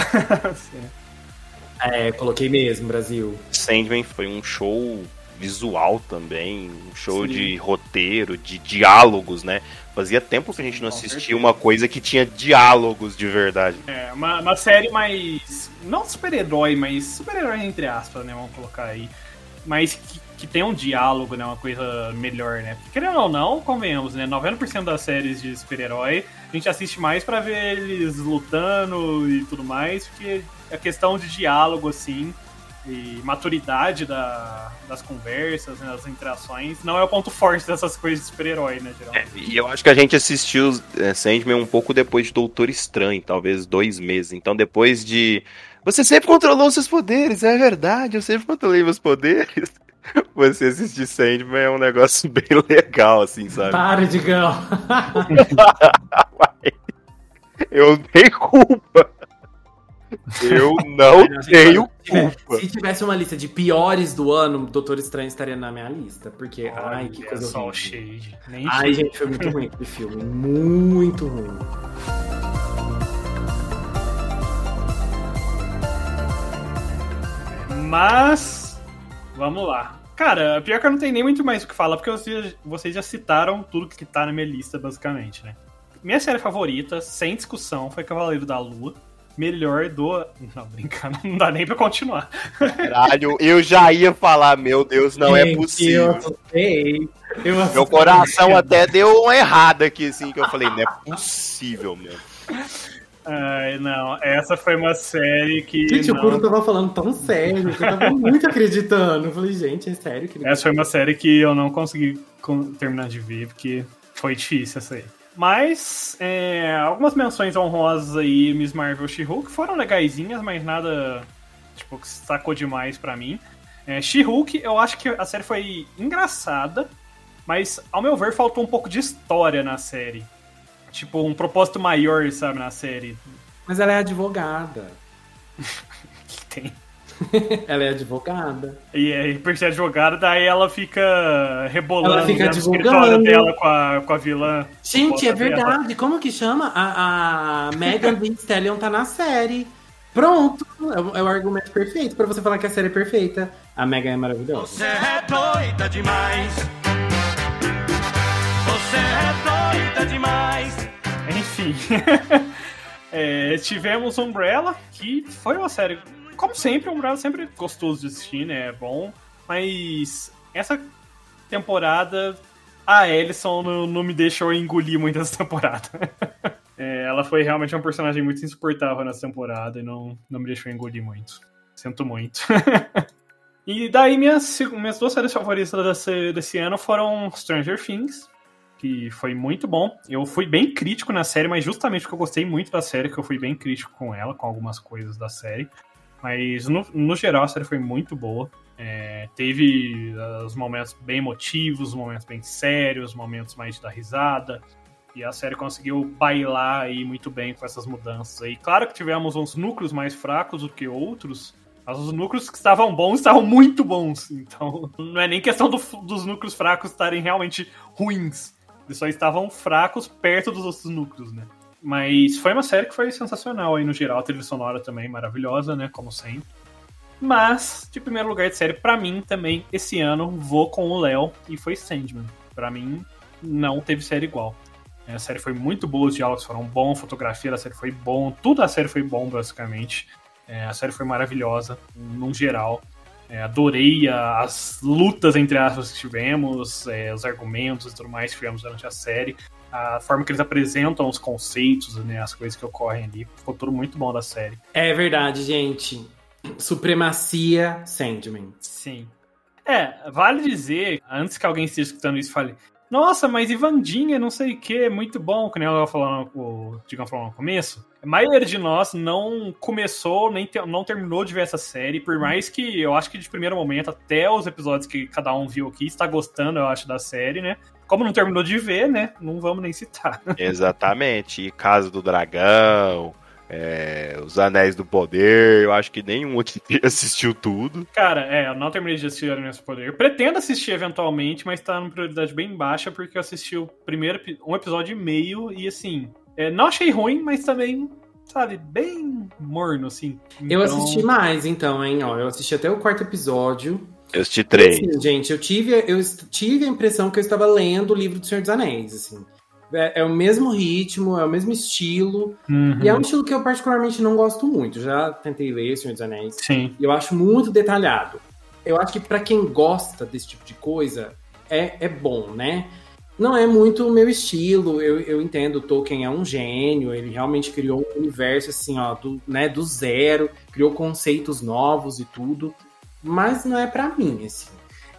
é, coloquei mesmo, Brasil. Sandman foi um show visual também, um show Sim. de roteiro, de diálogos, né? Fazia tempo que a gente não assistia uma coisa que tinha diálogos de verdade. É, uma, uma série mais. Não super-herói, mas super-herói entre aspas, né? Vamos colocar aí. Mas que que tem um diálogo, né? Uma coisa melhor, né? Porque, querendo ou não, convenhamos, né? 90% das séries de super-herói a gente assiste mais para ver eles lutando e tudo mais, porque a questão de diálogo, assim, e maturidade da, das conversas, né, das interações, não é o ponto forte dessas coisas de super-herói, né, geralmente. É, e eu acho que a gente assistiu é, Sandman um pouco depois de Doutor Estranho, talvez dois meses. Então, depois de. Você sempre controlou seus poderes, é verdade, eu sempre controlei meus poderes. Você assistir Sandman é um negócio bem legal, assim, sabe? Para, Digão! eu tenho culpa. Eu não tenho culpa. Se tivesse uma lista de piores do ano, Doutor Estranho estaria na minha lista. Porque, Olha, ai, que coisa só shade. Nem ai, gente, foi muito ruim aquele filme. Muito ruim. Mas Vamos lá. Cara, pior que eu não tenho nem muito mais o que falar, porque vocês já citaram tudo que tá na minha lista, basicamente, né? Minha série favorita, sem discussão, foi Cavaleiro da Lua. Melhor do. Não, brincando, não dá nem pra continuar. Caralho, eu já ia falar, meu Deus, não é Gente, é possível. Eu sei. Eu meu coração até deu uma errada aqui, assim, que eu falei, não é possível, meu. Ai, não, essa foi uma série que. Gente, não... o Kuro tava falando tão sério, que eu tava muito acreditando. Eu falei, gente, é sério que Essa foi uma série que eu não consegui terminar de ver, porque foi difícil essa aí. Mas, é, algumas menções honrosas aí, Miss Marvel She-Hulk, foram legaisinhas, mas nada, tipo, que sacou demais para mim. É, She-Hulk, eu acho que a série foi engraçada, mas, ao meu ver, faltou um pouco de história na série tipo, um propósito maior, sabe, na série. Mas ela é advogada. que tem? ela é advogada. E aí, por ser advogada, daí ela fica rebolando ela fica no escritório dela com a, com a vilã. Gente, é verdade. Dela. Como que chama? A, a Megan Thee Stallion tá na série. Pronto, é o, é o argumento perfeito para você falar que a série é perfeita. A Megan é maravilhosa. Você é doida demais. Você é doida demais. Enfim. é, tivemos Umbrella, que foi uma série. Como sempre, Umbrella sempre gostoso de assistir, né? É bom. Mas essa temporada, a Ellison não, não me deixou engolir muito essa temporada. é, ela foi realmente um personagem muito insuportável nessa temporada e não, não me deixou engolir muito. Sinto muito. e daí minhas, minhas duas séries favoritas desse, desse ano foram Stranger Things que foi muito bom. Eu fui bem crítico na série, mas justamente porque eu gostei muito da série, que eu fui bem crítico com ela, com algumas coisas da série. Mas no, no geral a série foi muito boa. É, teve os momentos bem emotivos, os momentos bem sérios, os momentos mais da risada. E a série conseguiu bailar aí muito bem com essas mudanças aí. Claro que tivemos uns núcleos mais fracos do que outros, mas os núcleos que estavam bons estavam muito bons. Então, não é nem questão do, dos núcleos fracos estarem realmente ruins. Eles só estavam fracos perto dos outros núcleos, né? Mas foi uma série que foi sensacional aí no geral. A trilha sonora também maravilhosa, né? Como sempre. Mas, de primeiro lugar de série, para mim também, esse ano, vou com o Léo e foi Sandman. Para mim, não teve série igual. A série foi muito boa, os diálogos foram bons, a fotografia da série foi bom, tudo da série foi bom, basicamente. É, a série foi maravilhosa, num geral. É, adorei as lutas, entre aspas, que tivemos, é, os argumentos e tudo mais que tivemos durante a série. A forma que eles apresentam os conceitos, né, as coisas que ocorrem ali. Ficou tudo muito bom da série. É verdade, gente. Supremacia Sandman. Sim. É, vale dizer, antes que alguém esteja escutando isso, fale: Nossa, mas Ivandinha, não sei o que, é muito bom, que nem ela falou, o Digam falou no começo. A maioria de nós não começou, nem te, não terminou de ver essa série, por mais que eu acho que de primeiro momento, até os episódios que cada um viu aqui, está gostando, eu acho, da série, né? Como não terminou de ver, né? Não vamos nem citar. Exatamente. E Casa do Dragão, é, Os Anéis do Poder, eu acho que nenhum outro assistiu tudo. Cara, é, eu não terminei de assistir Anéis do Poder. Eu pretendo assistir eventualmente, mas tá numa prioridade bem baixa, porque eu assisti o primeiro um episódio e meio e assim, é, não achei ruim, mas também, sabe, bem morno, assim. Então... Eu assisti mais, então, hein? Ó, eu assisti até o quarto episódio. Eu assisti três. Assim, gente, eu tive, eu tive a impressão que eu estava lendo o livro do Senhor dos Anéis, assim. É, é o mesmo ritmo, é o mesmo estilo. Uhum. E é um estilo que eu particularmente não gosto muito. Já tentei ler Senhor dos Anéis. Sim. E eu acho muito detalhado. Eu acho que para quem gosta desse tipo de coisa, é, é bom, né? Não é muito o meu estilo, eu, eu entendo, o Tolkien é um gênio, ele realmente criou um universo assim, ó, do, né, do zero, criou conceitos novos e tudo, mas não é para mim, assim.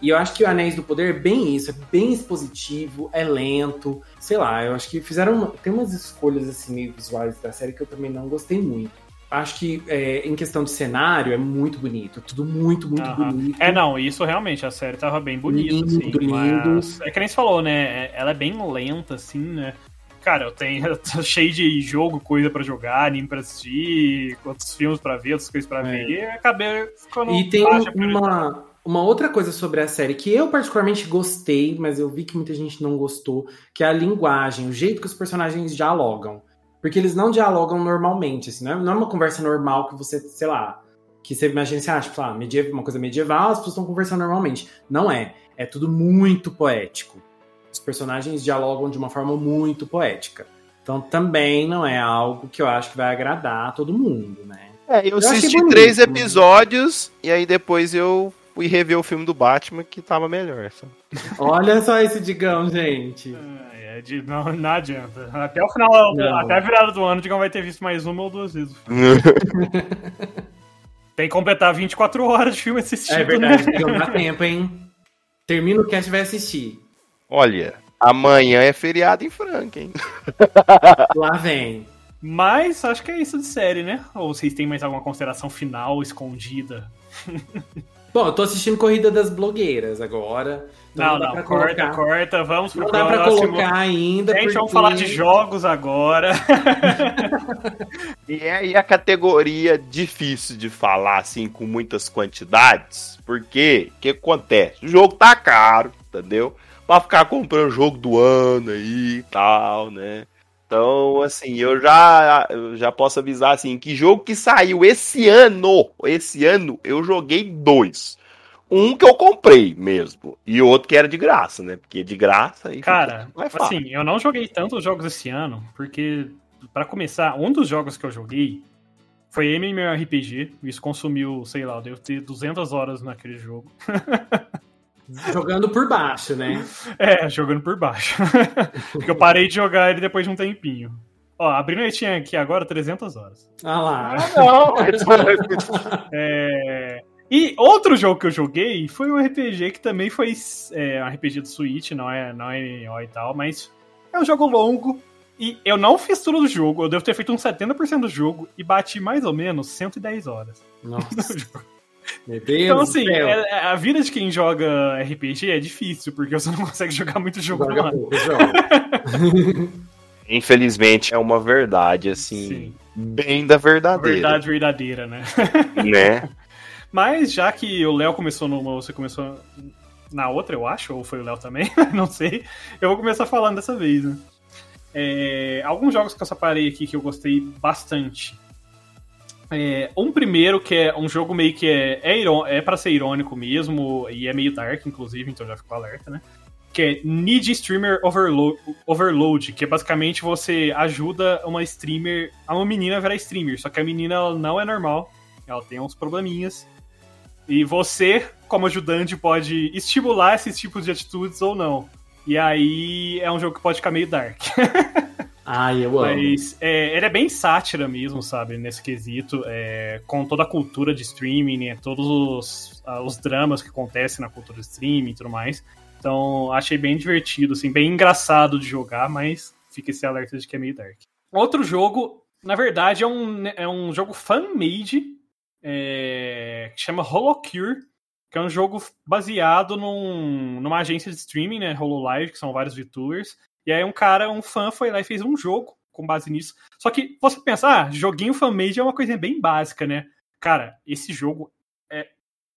E eu acho que o Anéis do Poder é bem isso, é bem expositivo, é lento, sei lá, eu acho que fizeram, tem umas escolhas assim meio visuais da série que eu também não gostei muito acho que é, em questão de cenário é muito bonito. Tudo muito, muito uhum. bonito. É, não, isso realmente, a série tava bem bonita, lindo, assim. Lindo. Mas é que nem você falou, né? É, ela é bem lenta, assim, né? Cara, eu tenho eu tô cheio de jogo, coisa para jogar, anime pra assistir, outros filmes para ver, outras coisas para é. ver, e acabei ficando. E tem uma, uma outra coisa sobre a série que eu particularmente gostei, mas eu vi que muita gente não gostou, que é a linguagem, o jeito que os personagens dialogam. Porque eles não dialogam normalmente, assim, não é, não é uma conversa normal que você, sei lá, que você imagina assim, ah, tipo, ah, medieval, uma coisa medieval, as pessoas estão conversando normalmente. Não é. É tudo muito poético. Os personagens dialogam de uma forma muito poética. Então também não é algo que eu acho que vai agradar a todo mundo, né? É, eu, eu assisti bonito, três episódios e aí depois eu fui rever o filme do Batman que tava melhor. Olha só esse Digão, gente. É. É de, não, não adianta. Até o final, não. até a virada do ano, o Digão vai ter visto mais uma ou duas vezes. Tem que completar 24 horas de filme assistindo. É verdade, né? Digão, dá tempo, hein? Termina o cast e vai assistir. Olha, amanhã é feriado em Franca, hein? Lá vem. Mas acho que é isso de série, né? Ou vocês têm mais alguma consideração final escondida? Bom, eu tô assistindo Corrida das Blogueiras agora. Então não, não, não corta, colocar. corta, vamos pro não próximo. Não dá pra colocar ainda. Gente, porque... vamos falar de jogos agora. e é aí a categoria difícil de falar, assim, com muitas quantidades, porque o que acontece? O jogo tá caro, entendeu? Pra ficar comprando jogo do ano aí e tal, né? Então, assim, eu já, eu já posso avisar assim que jogo que saiu esse ano, esse ano eu joguei dois. Um que eu comprei mesmo. E outro que era de graça, né? Porque de graça. Cara, assim, eu não joguei tantos jogos esse ano, porque, para começar, um dos jogos que eu joguei foi MMORPG. Isso consumiu, sei lá, eu devo ter 200 horas naquele jogo. Jogando por baixo, né? É, jogando por baixo. Porque eu parei de jogar ele depois de um tempinho. Ó, abrindo a Steam aqui agora, 300 horas. Ah lá. Ah, não! é, E outro jogo que eu joguei foi um RPG que também foi é, um RPG do Switch, não é, não é MMO e tal, mas é um jogo longo. E eu não fiz tudo do jogo, eu devo ter feito uns 70% do jogo e bati mais ou menos 110 horas. Nossa. Meu Deus então, assim, é, é, a vida de quem joga RPG é difícil, porque você não consegue jogar muito jogo joga pouco, joga. Infelizmente é uma verdade, assim, Sim. bem da verdadeira. Verdade verdadeira, né? Né? Mas já que o Léo começou numa, você começou na outra, eu acho, ou foi o Léo também, não sei. Eu vou começar falando dessa vez, né? É, alguns jogos que eu separei aqui que eu gostei bastante. É, um primeiro que é um jogo meio que é, é, é para ser irônico mesmo, e é meio dark, inclusive, então já ficou alerta, né? Que é Need Streamer Overload, Overload, que é basicamente você ajuda uma streamer, a uma menina a virar streamer, só que a menina ela não é normal, ela tem uns probleminhas. E você, como ajudante, pode estimular esses tipos de atitudes ou não. E aí é um jogo que pode ficar meio dark. Ai, eu amo. Mas é, ele é bem sátira mesmo, sabe? Nesse quesito. É, com toda a cultura de streaming, né? todos os, os dramas que acontecem na cultura de streaming e tudo mais. Então, achei bem divertido, assim, bem engraçado de jogar, mas fica esse alerta de que é meio dark. Outro jogo, na verdade, é um, é um jogo fan-made é, que chama Holocure, que é um jogo baseado num, numa agência de streaming, né, Hololive, que são vários VTubers. E aí um cara, um fã, foi lá e fez um jogo com base nisso. Só que você pensa, ah, joguinho fan-made é uma coisa bem básica, né? Cara, esse jogo é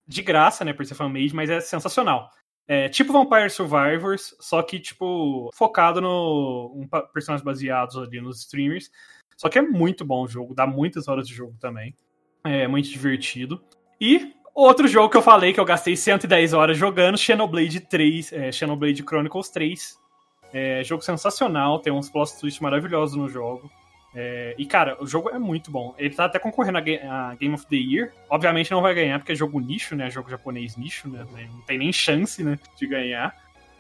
de graça, né, por ser fan-made, mas é sensacional. É tipo Vampire Survivors, só que, tipo, focado no um, personagens baseados ali nos streamers. Só que é muito bom o jogo, dá muitas horas de jogo também. É muito divertido. E outro jogo que eu falei que eu gastei 110 horas jogando, Xenoblade 3, é, Xenoblade Chronicles 3. É, jogo sensacional, tem uns plot twists maravilhosos no jogo. É, e, cara, o jogo é muito bom. Ele tá até concorrendo a, Game of the Year. Obviamente não vai ganhar, porque é jogo nicho, né? Jogo japonês nicho, né? Não tem nem chance, né? De ganhar.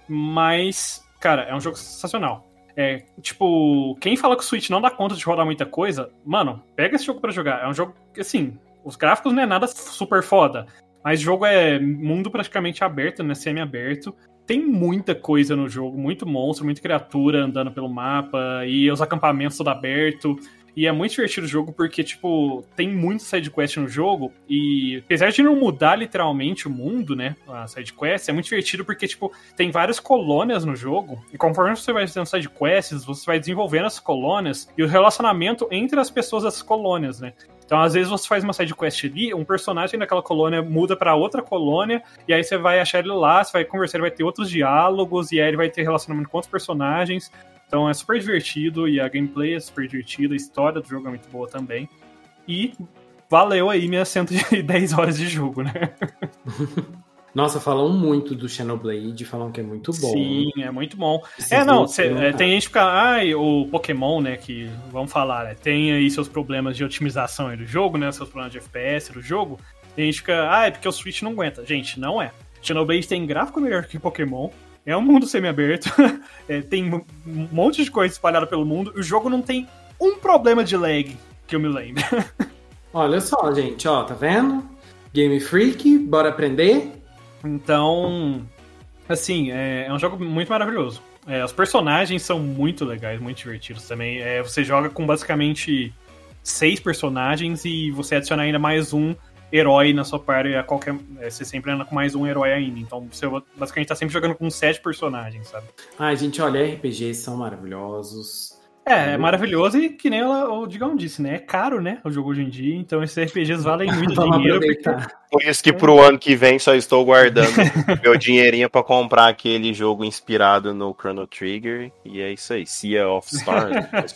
Mas, cara, é um jogo sensacional. É, tipo, quem fala que o Switch não dá conta de rodar muita coisa, mano, pega esse jogo para jogar. É um jogo que, assim, os gráficos não é nada super foda, mas o jogo é mundo praticamente aberto, né? Semi-aberto. Tem muita coisa no jogo, muito monstro, muita criatura andando pelo mapa, e os acampamentos todo aberto. E é muito divertido o jogo porque, tipo, tem muito sidequest no jogo. E apesar de não mudar literalmente o mundo, né? A sidequest, é muito divertido porque, tipo, tem várias colônias no jogo. E conforme você vai fazendo sidequests, você vai desenvolvendo as colônias e o relacionamento entre as pessoas das colônias, né? Então, às vezes, você faz uma sidequest ali, um personagem daquela colônia muda para outra colônia, e aí você vai achar ele lá, você vai conversar, ele vai ter outros diálogos, e aí ele vai ter relacionamento com outros personagens. Então é super divertido e a gameplay é super divertida, a história do jogo é muito boa também. E valeu aí minhas 110 horas de jogo, né? Nossa, falam muito do Xenoblade, falam que é muito bom. Sim, é muito bom. é, não, cê, é, tem gente que fica, ai, o Pokémon, né, que, vamos falar, né, tem aí seus problemas de otimização do jogo, né, seus problemas de FPS do jogo. Tem gente que fica, ah, é porque o Switch não aguenta. Gente, não é. Xenoblade tem gráfico melhor que Pokémon, é um mundo semi-aberto, é, tem um monte de coisa espalhada pelo mundo, e o jogo não tem um problema de lag que eu me lembro. Olha só, gente, ó, tá vendo? Game Freak, bora aprender? Então, assim, é, é um jogo muito maravilhoso. É, os personagens são muito legais, muito divertidos também. É, você joga com basicamente seis personagens e você adiciona ainda mais um herói na sua party a qualquer. É, você sempre anda com mais um herói ainda. Então você basicamente tá sempre jogando com sete personagens, sabe? Ai, gente, olha, RPGs são maravilhosos. É, é maravilhoso e que nem ela, o Digão disse, né? É caro, né? O jogo hoje em dia, então esses RPGs valem muito dinheiro. Porque... Por isso que pro ano que vem só estou guardando meu dinheirinho para comprar aquele jogo inspirado no Chrono Trigger. E é isso aí, Sea of Stars,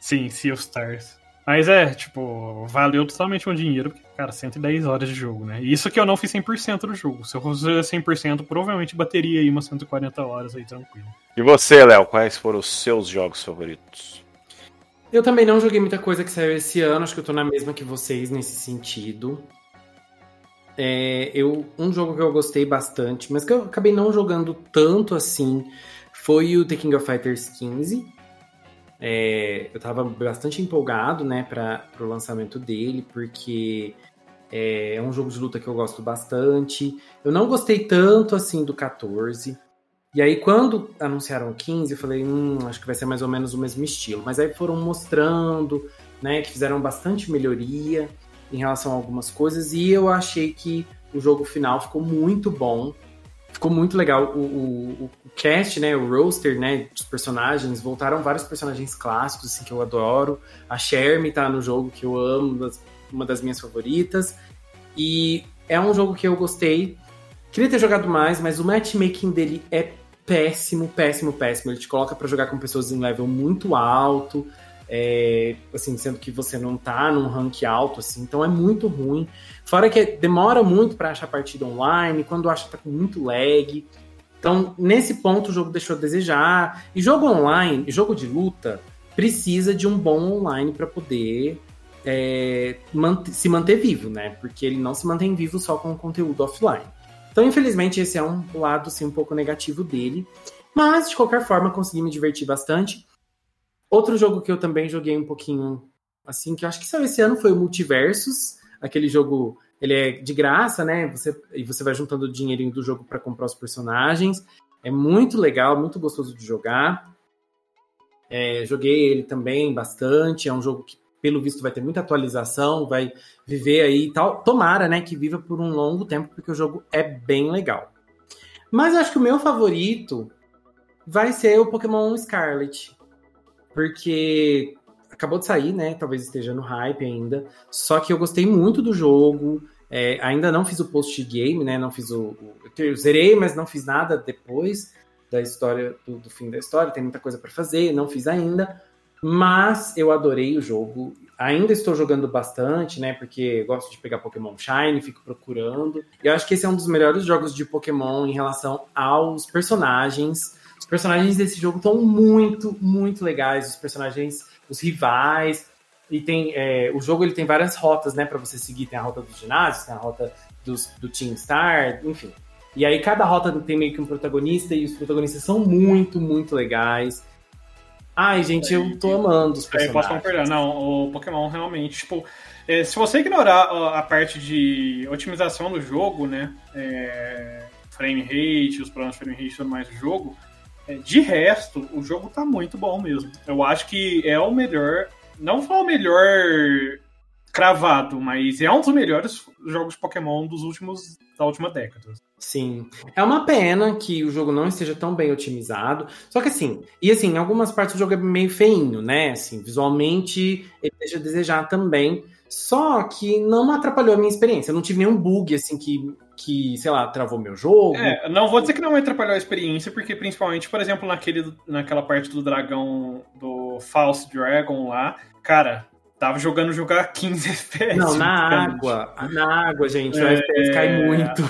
Sim, Sea of Stars. Mas é, tipo, valeu totalmente o dinheiro, porque, cara, 110 horas de jogo, né? E isso que eu não fiz 100% do jogo. Se eu fosse 100%, provavelmente bateria aí umas 140 horas aí, tranquilo. E você, Léo, quais foram os seus jogos favoritos? Eu também não joguei muita coisa que saiu esse ano, acho que eu tô na mesma que vocês nesse sentido. É, eu, um jogo que eu gostei bastante, mas que eu acabei não jogando tanto assim, foi o The King of Fighters 15 é, eu estava bastante empolgado, né, para o lançamento dele, porque É, é um jogo de luta que eu gosto bastante. Eu não gostei tanto assim do 14. E aí, quando anunciaram o 15, eu falei, hum, acho que vai ser mais ou menos o mesmo estilo. Mas aí foram mostrando, né, que fizeram bastante melhoria em relação a algumas coisas. E eu achei que o jogo final ficou muito bom. Ficou muito legal. O, o, o cast, né, o roster, né, dos personagens, voltaram vários personagens clássicos, assim, que eu adoro. A Shermie tá no jogo, que eu amo, uma das minhas favoritas. E é um jogo que eu gostei. Queria ter jogado mais, mas o matchmaking dele é péssimo, péssimo, péssimo. Ele te coloca para jogar com pessoas em level muito alto, é, assim, sendo que você não tá num rank alto, assim, então é muito ruim. Fora que demora muito para achar partida online, quando acha tá com muito lag. Então, nesse ponto, o jogo deixou a desejar. E jogo online, jogo de luta, precisa de um bom online para poder é, se manter vivo, né? Porque ele não se mantém vivo só com o conteúdo offline. Então, infelizmente, esse é um lado assim, um pouco negativo dele. Mas, de qualquer forma, consegui me divertir bastante. Outro jogo que eu também joguei um pouquinho assim, que eu acho que saiu esse ano, foi o Multiversus. Aquele jogo, ele é de graça, né? Você, e você vai juntando o dinheirinho do jogo para comprar os personagens. É muito legal, muito gostoso de jogar. É, joguei ele também bastante. É um jogo que pelo visto vai ter muita atualização, vai viver aí e tal. Tomara, né, que viva por um longo tempo, porque o jogo é bem legal. Mas eu acho que o meu favorito vai ser o Pokémon Scarlet. Porque acabou de sair, né? Talvez esteja no hype ainda. Só que eu gostei muito do jogo. É, ainda não fiz o post-game, né? Não fiz o, o. Eu zerei, mas não fiz nada depois da história, do, do fim da história. Tem muita coisa para fazer, não fiz ainda. Mas eu adorei o jogo. Ainda estou jogando bastante, né? Porque gosto de pegar Pokémon Shine, fico procurando. E eu acho que esse é um dos melhores jogos de Pokémon em relação aos personagens. Personagens desse jogo estão muito, muito legais. Os personagens, os rivais. E tem é, o jogo ele tem várias rotas, né, para você seguir. Tem a rota dos ginásios, tem a rota dos, do Team Star, enfim. E aí cada rota tem meio que um protagonista e os protagonistas são muito, muito legais. Ai, gente, eu tô amando os personagens. É, posso concordar. Não, o Pokémon realmente, tipo, é, se você ignorar a parte de otimização do jogo, né, é, frame rate, os problemas de frame rate e tudo mais do jogo, de resto, o jogo tá muito bom mesmo. Eu acho que é o melhor, não foi o melhor cravado, mas é um dos melhores jogos de Pokémon dos últimos da última década. Sim. É uma pena que o jogo não esteja tão bem otimizado. Só que assim, e assim, em algumas partes o jogo é meio feinho, né? Assim, visualmente ele deixa a desejar também. Só que não atrapalhou a minha experiência. Eu não tive nenhum bug, assim, que, que sei lá, travou meu jogo. É, não vou dizer que não atrapalhou a experiência, porque principalmente, por exemplo, naquele, naquela parte do dragão, do False Dragon lá, cara, Tava jogando jogar 15 FPS. Não, na água. Na água, gente. É, o FPS cai muito.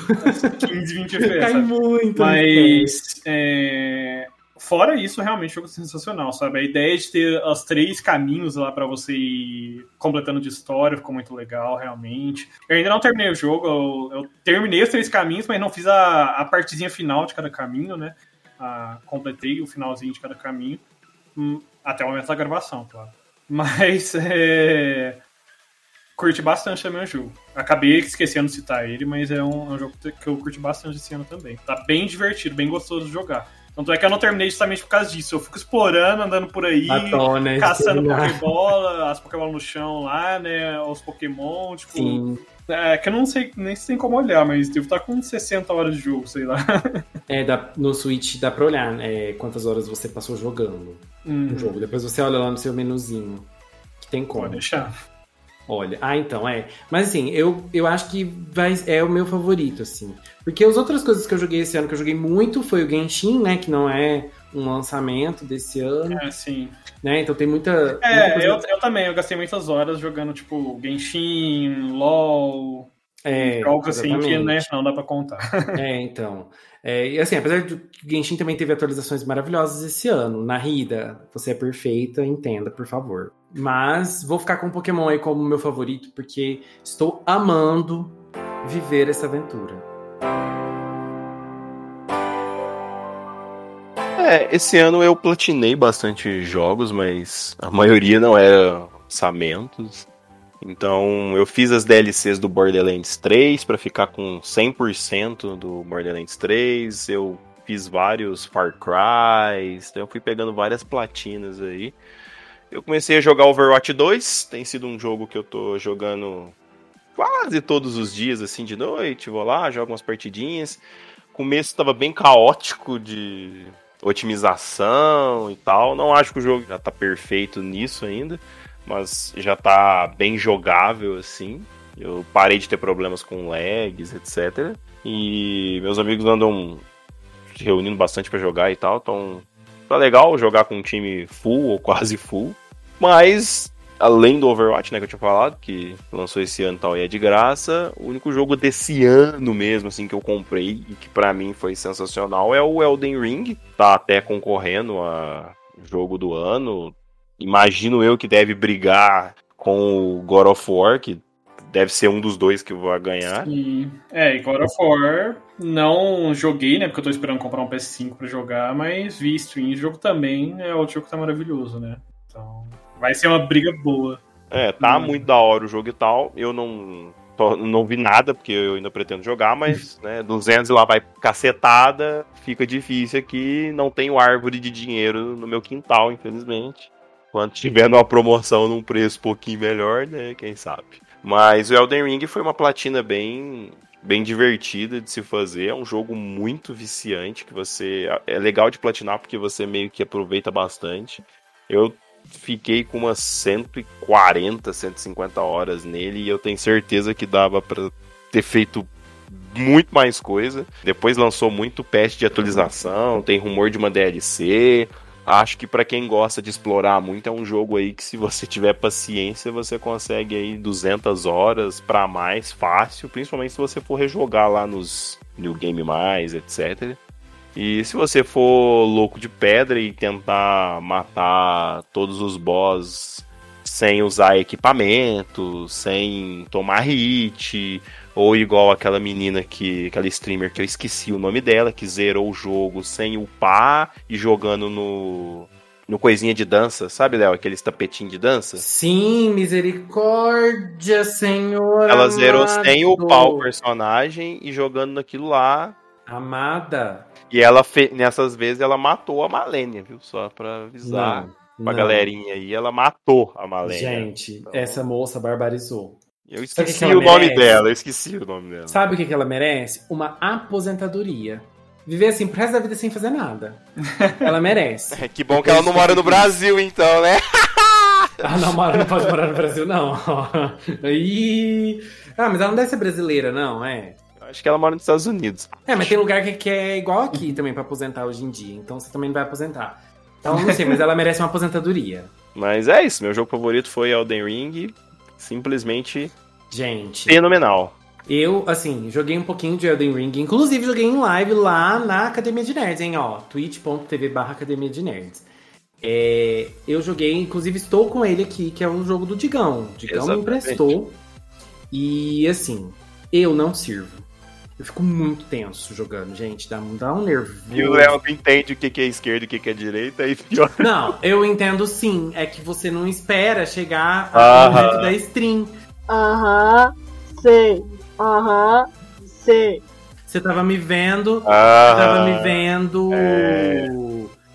15, 20 FPS. cai muito. Mas. É, fora isso, realmente jogo sensacional, sabe? A ideia de ter os três caminhos lá para você ir completando de história ficou muito legal, realmente. Eu ainda não terminei o jogo, eu, eu terminei os três caminhos, mas não fiz a, a partezinha final de cada caminho, né? Ah, completei o finalzinho de cada caminho. Hum, até o momento da gravação, claro. Mas é... curti bastante também o jogo. Acabei esquecendo de citar ele, mas é um, é um, jogo que eu curti bastante esse ano também. Tá bem divertido, bem gostoso de jogar. Tanto é que eu não terminei justamente por causa disso. Eu fico explorando, andando por aí, caçando Pokébola, as Pokébola no chão lá, né? Os Pokémon, tipo. Sim. É, que eu não sei nem se tem como olhar, mas devo estar com 60 horas de jogo, sei lá. É, dá, no Switch dá pra olhar né, quantas horas você passou jogando uhum. o jogo. Depois você olha lá no seu menuzinho. Que tem como. Pode deixar. Olha, ah, então, é. Mas assim, eu, eu acho que vai, é o meu favorito, assim. Porque as outras coisas que eu joguei esse ano, que eu joguei muito, foi o Genshin, né? Que não é um lançamento desse ano. É, sim. Né? Então tem muita. É, muita eu, eu também, eu gastei muitas horas jogando, tipo, Genshin, LOL. É, jogos assim que né, não dá pra contar. É, então. É, e assim, apesar de que Genshin também teve atualizações maravilhosas esse ano. Na Rida, você é perfeita, entenda, por favor. Mas vou ficar com Pokémon aí como meu favorito, porque estou amando viver essa aventura. É, esse ano eu platinei bastante jogos, mas a maioria não era lançamentos. Então, eu fiz as DLCs do Borderlands 3 para ficar com 100% do Borderlands 3. Eu fiz vários Far Cry, então eu fui pegando várias platinas aí. Eu comecei a jogar Overwatch 2, tem sido um jogo que eu tô jogando quase todos os dias, assim, de noite, vou lá, jogo umas partidinhas. Começo estava bem caótico de otimização e tal. Não acho que o jogo já tá perfeito nisso ainda, mas já tá bem jogável, assim. Eu parei de ter problemas com lags, etc. E meus amigos andam se reunindo bastante para jogar e tal, então tá legal jogar com um time full ou quase full. Mas além do Overwatch, né, que eu tinha falado, que lançou esse ano e tal e é de graça, o único jogo desse ano mesmo, assim, que eu comprei e que para mim foi sensacional é o Elden Ring. Tá até concorrendo a jogo do ano. Imagino eu que deve brigar com o God of War, que deve ser um dos dois que vai ganhar. Sim. É, e God of War não joguei, né? Porque eu tô esperando comprar um PS5 para jogar, mas vi stream. O jogo também é outro jogo que tá maravilhoso, né? Então, vai ser uma briga boa. É, tá hum. muito da hora o jogo e tal. Eu não não vi nada, porque eu ainda pretendo jogar, mas, né, 200 e lá vai cacetada, fica difícil aqui, não tenho árvore de dinheiro no meu quintal, infelizmente. Quando tiver numa promoção num preço um pouquinho melhor, né, quem sabe. Mas o Elden Ring foi uma platina bem bem divertida de se fazer. É um jogo muito viciante que você é legal de platinar porque você meio que aproveita bastante. Eu fiquei com umas 140, 150 horas nele e eu tenho certeza que dava para ter feito muito mais coisa. Depois lançou muito patch de atualização, tem rumor de uma DLC. Acho que para quem gosta de explorar muito é um jogo aí que se você tiver paciência, você consegue aí 200 horas para mais fácil, principalmente se você for rejogar lá nos New Game Mais, etc. E se você for louco de pedra e tentar matar todos os boss sem usar equipamento, sem tomar hit, ou igual aquela menina que. aquela streamer que eu esqueci o nome dela, que zerou o jogo sem upar e jogando no. No coisinha de dança, sabe, Léo? Aqueles tapetinhos de dança? Sim, misericórdia, senhor. Ela zerou sem upar o personagem e jogando naquilo lá. Amada. E ela, fe... nessas vezes, ela matou a Malenia, viu? Só pra avisar não, pra não. galerinha aí, ela matou a Malenia. Gente, então... essa moça barbarizou. Eu esqueci o nome merece? dela, eu esqueci o nome dela. Sabe o que, que ela merece? Uma aposentadoria. Viver assim pro resto da vida sem fazer nada. Ela merece. É, que bom que ela não mora no Brasil, então, né? ah, não, mora, não pode morar no Brasil, não. Ih... Ah, mas ela não deve ser brasileira, não, é? Acho que ela mora nos Estados Unidos. É, mas tem lugar que, que é igual aqui também pra aposentar hoje em dia. Então você também não vai aposentar. Então não sei, mas ela merece uma aposentadoria. Mas é isso, meu jogo favorito foi Elden Ring simplesmente Gente. fenomenal. Eu, assim, joguei um pouquinho de Elden Ring. Inclusive, joguei em live lá na Academia de Nerds, hein? Ó, twitch.tv barra Academia de Nerds. É, eu joguei, inclusive estou com ele aqui, que é o jogo do Digão. O Digão Exatamente. me emprestou. E, assim, eu não sirvo. Eu fico muito tenso jogando, gente. Dá, dá um nervoso. E o Léo não entende o que é esquerda e o que é direita, aí pior. Não, eu entendo sim. É que você não espera chegar ao momento da stream. Aham, sei. Aham, sei. Você tava me vendo, ah, tava me vendo é...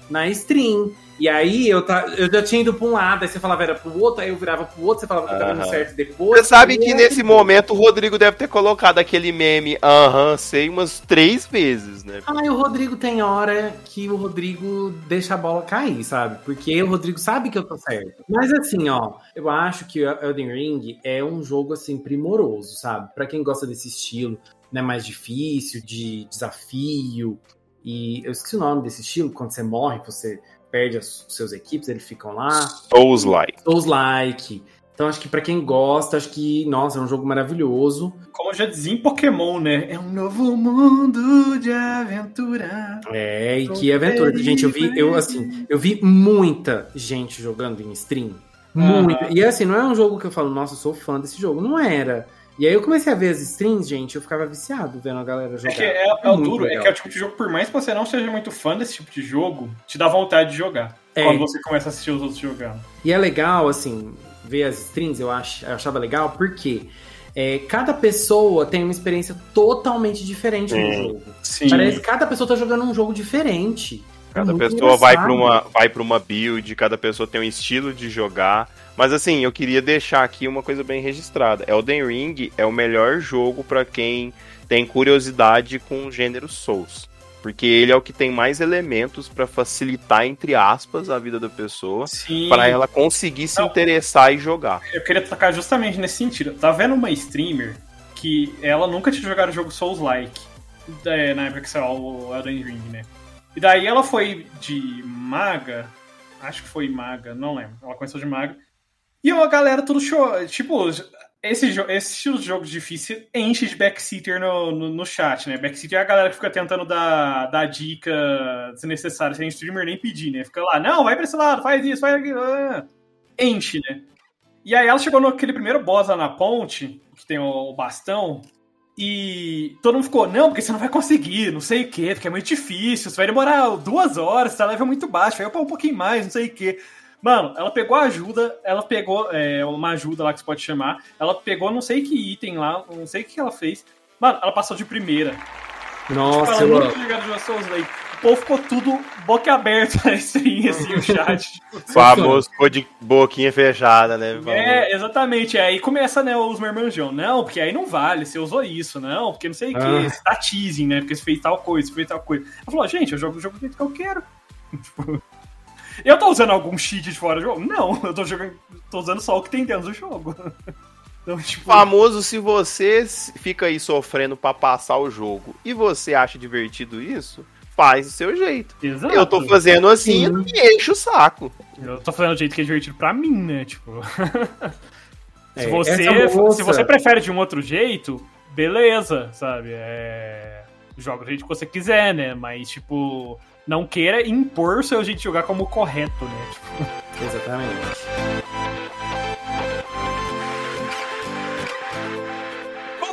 na stream. E aí eu, tá, eu já tinha ido pra um lado, aí você falava era pro outro, aí eu virava pro outro, você falava que tava dando certo depois. Você sabe que nesse momento o Rodrigo deve ter colocado aquele meme, aham, sei, umas três vezes, né? Ah, e o Rodrigo tem hora que o Rodrigo deixa a bola cair, sabe? Porque o Rodrigo sabe que eu tô certo. Mas assim, ó, eu acho que o Elden Ring é um jogo, assim, primoroso, sabe? Pra quem gosta desse estilo, né, mais difícil, de desafio. E eu esqueci o nome desse estilo, quando você morre, você perde as, seus equipes, eles ficam lá. Souls-like. Souls-like. Então acho que para quem gosta, acho que, nossa, é um jogo maravilhoso. Como eu já dizia em Pokémon, né? É um novo mundo de aventura. É, e que aventura. Gente, eu vi, eu assim, eu vi muita gente jogando em stream. Muita. E assim, não é um jogo que eu falo, nossa, eu sou fã desse jogo. Não era. E aí eu comecei a ver as streams, gente, eu ficava viciado vendo a galera jogar. É que é, é o duro, legal. é que é o tipo de jogo, por mais que você não seja muito fã desse tipo de jogo, te dá vontade de jogar. É. Quando você começa a assistir os outros jogando. E é legal, assim, ver as strings, eu, ach, eu achava legal, porque é, cada pessoa tem uma experiência totalmente diferente no jogo. Sim. Parece que cada pessoa tá jogando um jogo diferente. Cada é pessoa vai para uma vai para uma build, cada pessoa tem um estilo de jogar. Mas assim, eu queria deixar aqui uma coisa bem registrada. Elden Ring é o melhor jogo para quem tem curiosidade com o gênero Souls. Porque ele é o que tem mais elementos para facilitar, entre aspas, a vida da pessoa. para ela conseguir se Não, interessar e jogar. Eu queria tocar justamente nesse sentido. Tá vendo uma streamer que ela nunca tinha jogado o jogo Souls-like. É, na época que saiu o Elden Ring, né? E daí ela foi de maga. Acho que foi maga, não lembro. Ela começou de maga. E a galera tudo show. Tipo, esse, esse estilo de jogo difícil enche de backseater no, no, no, chat, né? Backseater é a galera que fica tentando dar, dar dica desnecessária sem streamer nem pedir, né? Fica lá, não, vai pra esse lado, faz isso, faz aquilo. Ah. Enche, né? E aí ela chegou naquele primeiro boss lá na ponte, que tem o, bastão, e todo mundo ficou, não, porque você não vai conseguir, não sei o quê, porque é muito difícil, você vai demorar duas horas, tá level muito baixo, vai upar um pouquinho mais, não sei o quê. Mano, ela pegou ajuda, ela pegou é, uma ajuda lá que você pode chamar. Ela pegou não sei que item lá, não sei o que ela fez. Mano, ela passou de primeira. Nossa, tipo, ela nunca Souls aí. O povo ficou tudo boca aberta assim, assim, o chat. Famoso ficou de boquinha fechada, né? É, exatamente. Aí começa, né, os mermanjão. Não, porque aí não vale, você usou isso, não, porque não sei o ah. que, você tá teasing, né? Porque você fez tal coisa, você fez tal coisa. Ela falou, gente, eu jogo o jogo do jeito que eu quero. Tipo. Eu tô usando algum cheat de fora do jogo? Não, eu tô, jogando, tô usando só o que tem dentro do jogo. Então, tipo... Famoso se você fica aí sofrendo para passar o jogo e você acha divertido isso, faz do seu jeito. Exato. Eu tô fazendo assim Sim. e enche o saco. Eu tô fazendo do jeito que é divertido pra mim, né? Tipo. se, é, você, se você prefere de um outro jeito, beleza, sabe? É... Joga do jeito que você quiser, né? Mas, tipo, não queira impor o seu jeito de jogar como correto, né? Tipo... Exatamente.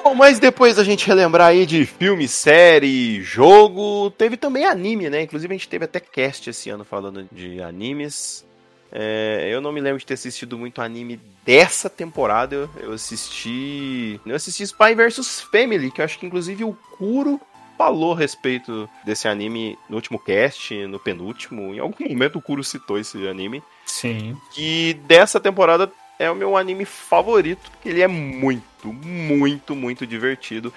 Bom, mas depois a gente relembrar aí de filme, série, jogo, teve também anime, né? Inclusive a gente teve até cast esse ano falando de animes. É, eu não me lembro de ter assistido muito anime dessa temporada. Eu, eu assisti. Eu assisti Spy vs Family, que eu acho que inclusive o Kuro falou a respeito desse anime no último cast, no penúltimo. Em algum momento o Kuro citou esse anime. Sim. Que dessa temporada é o meu anime favorito, porque ele é muito, muito, muito divertido.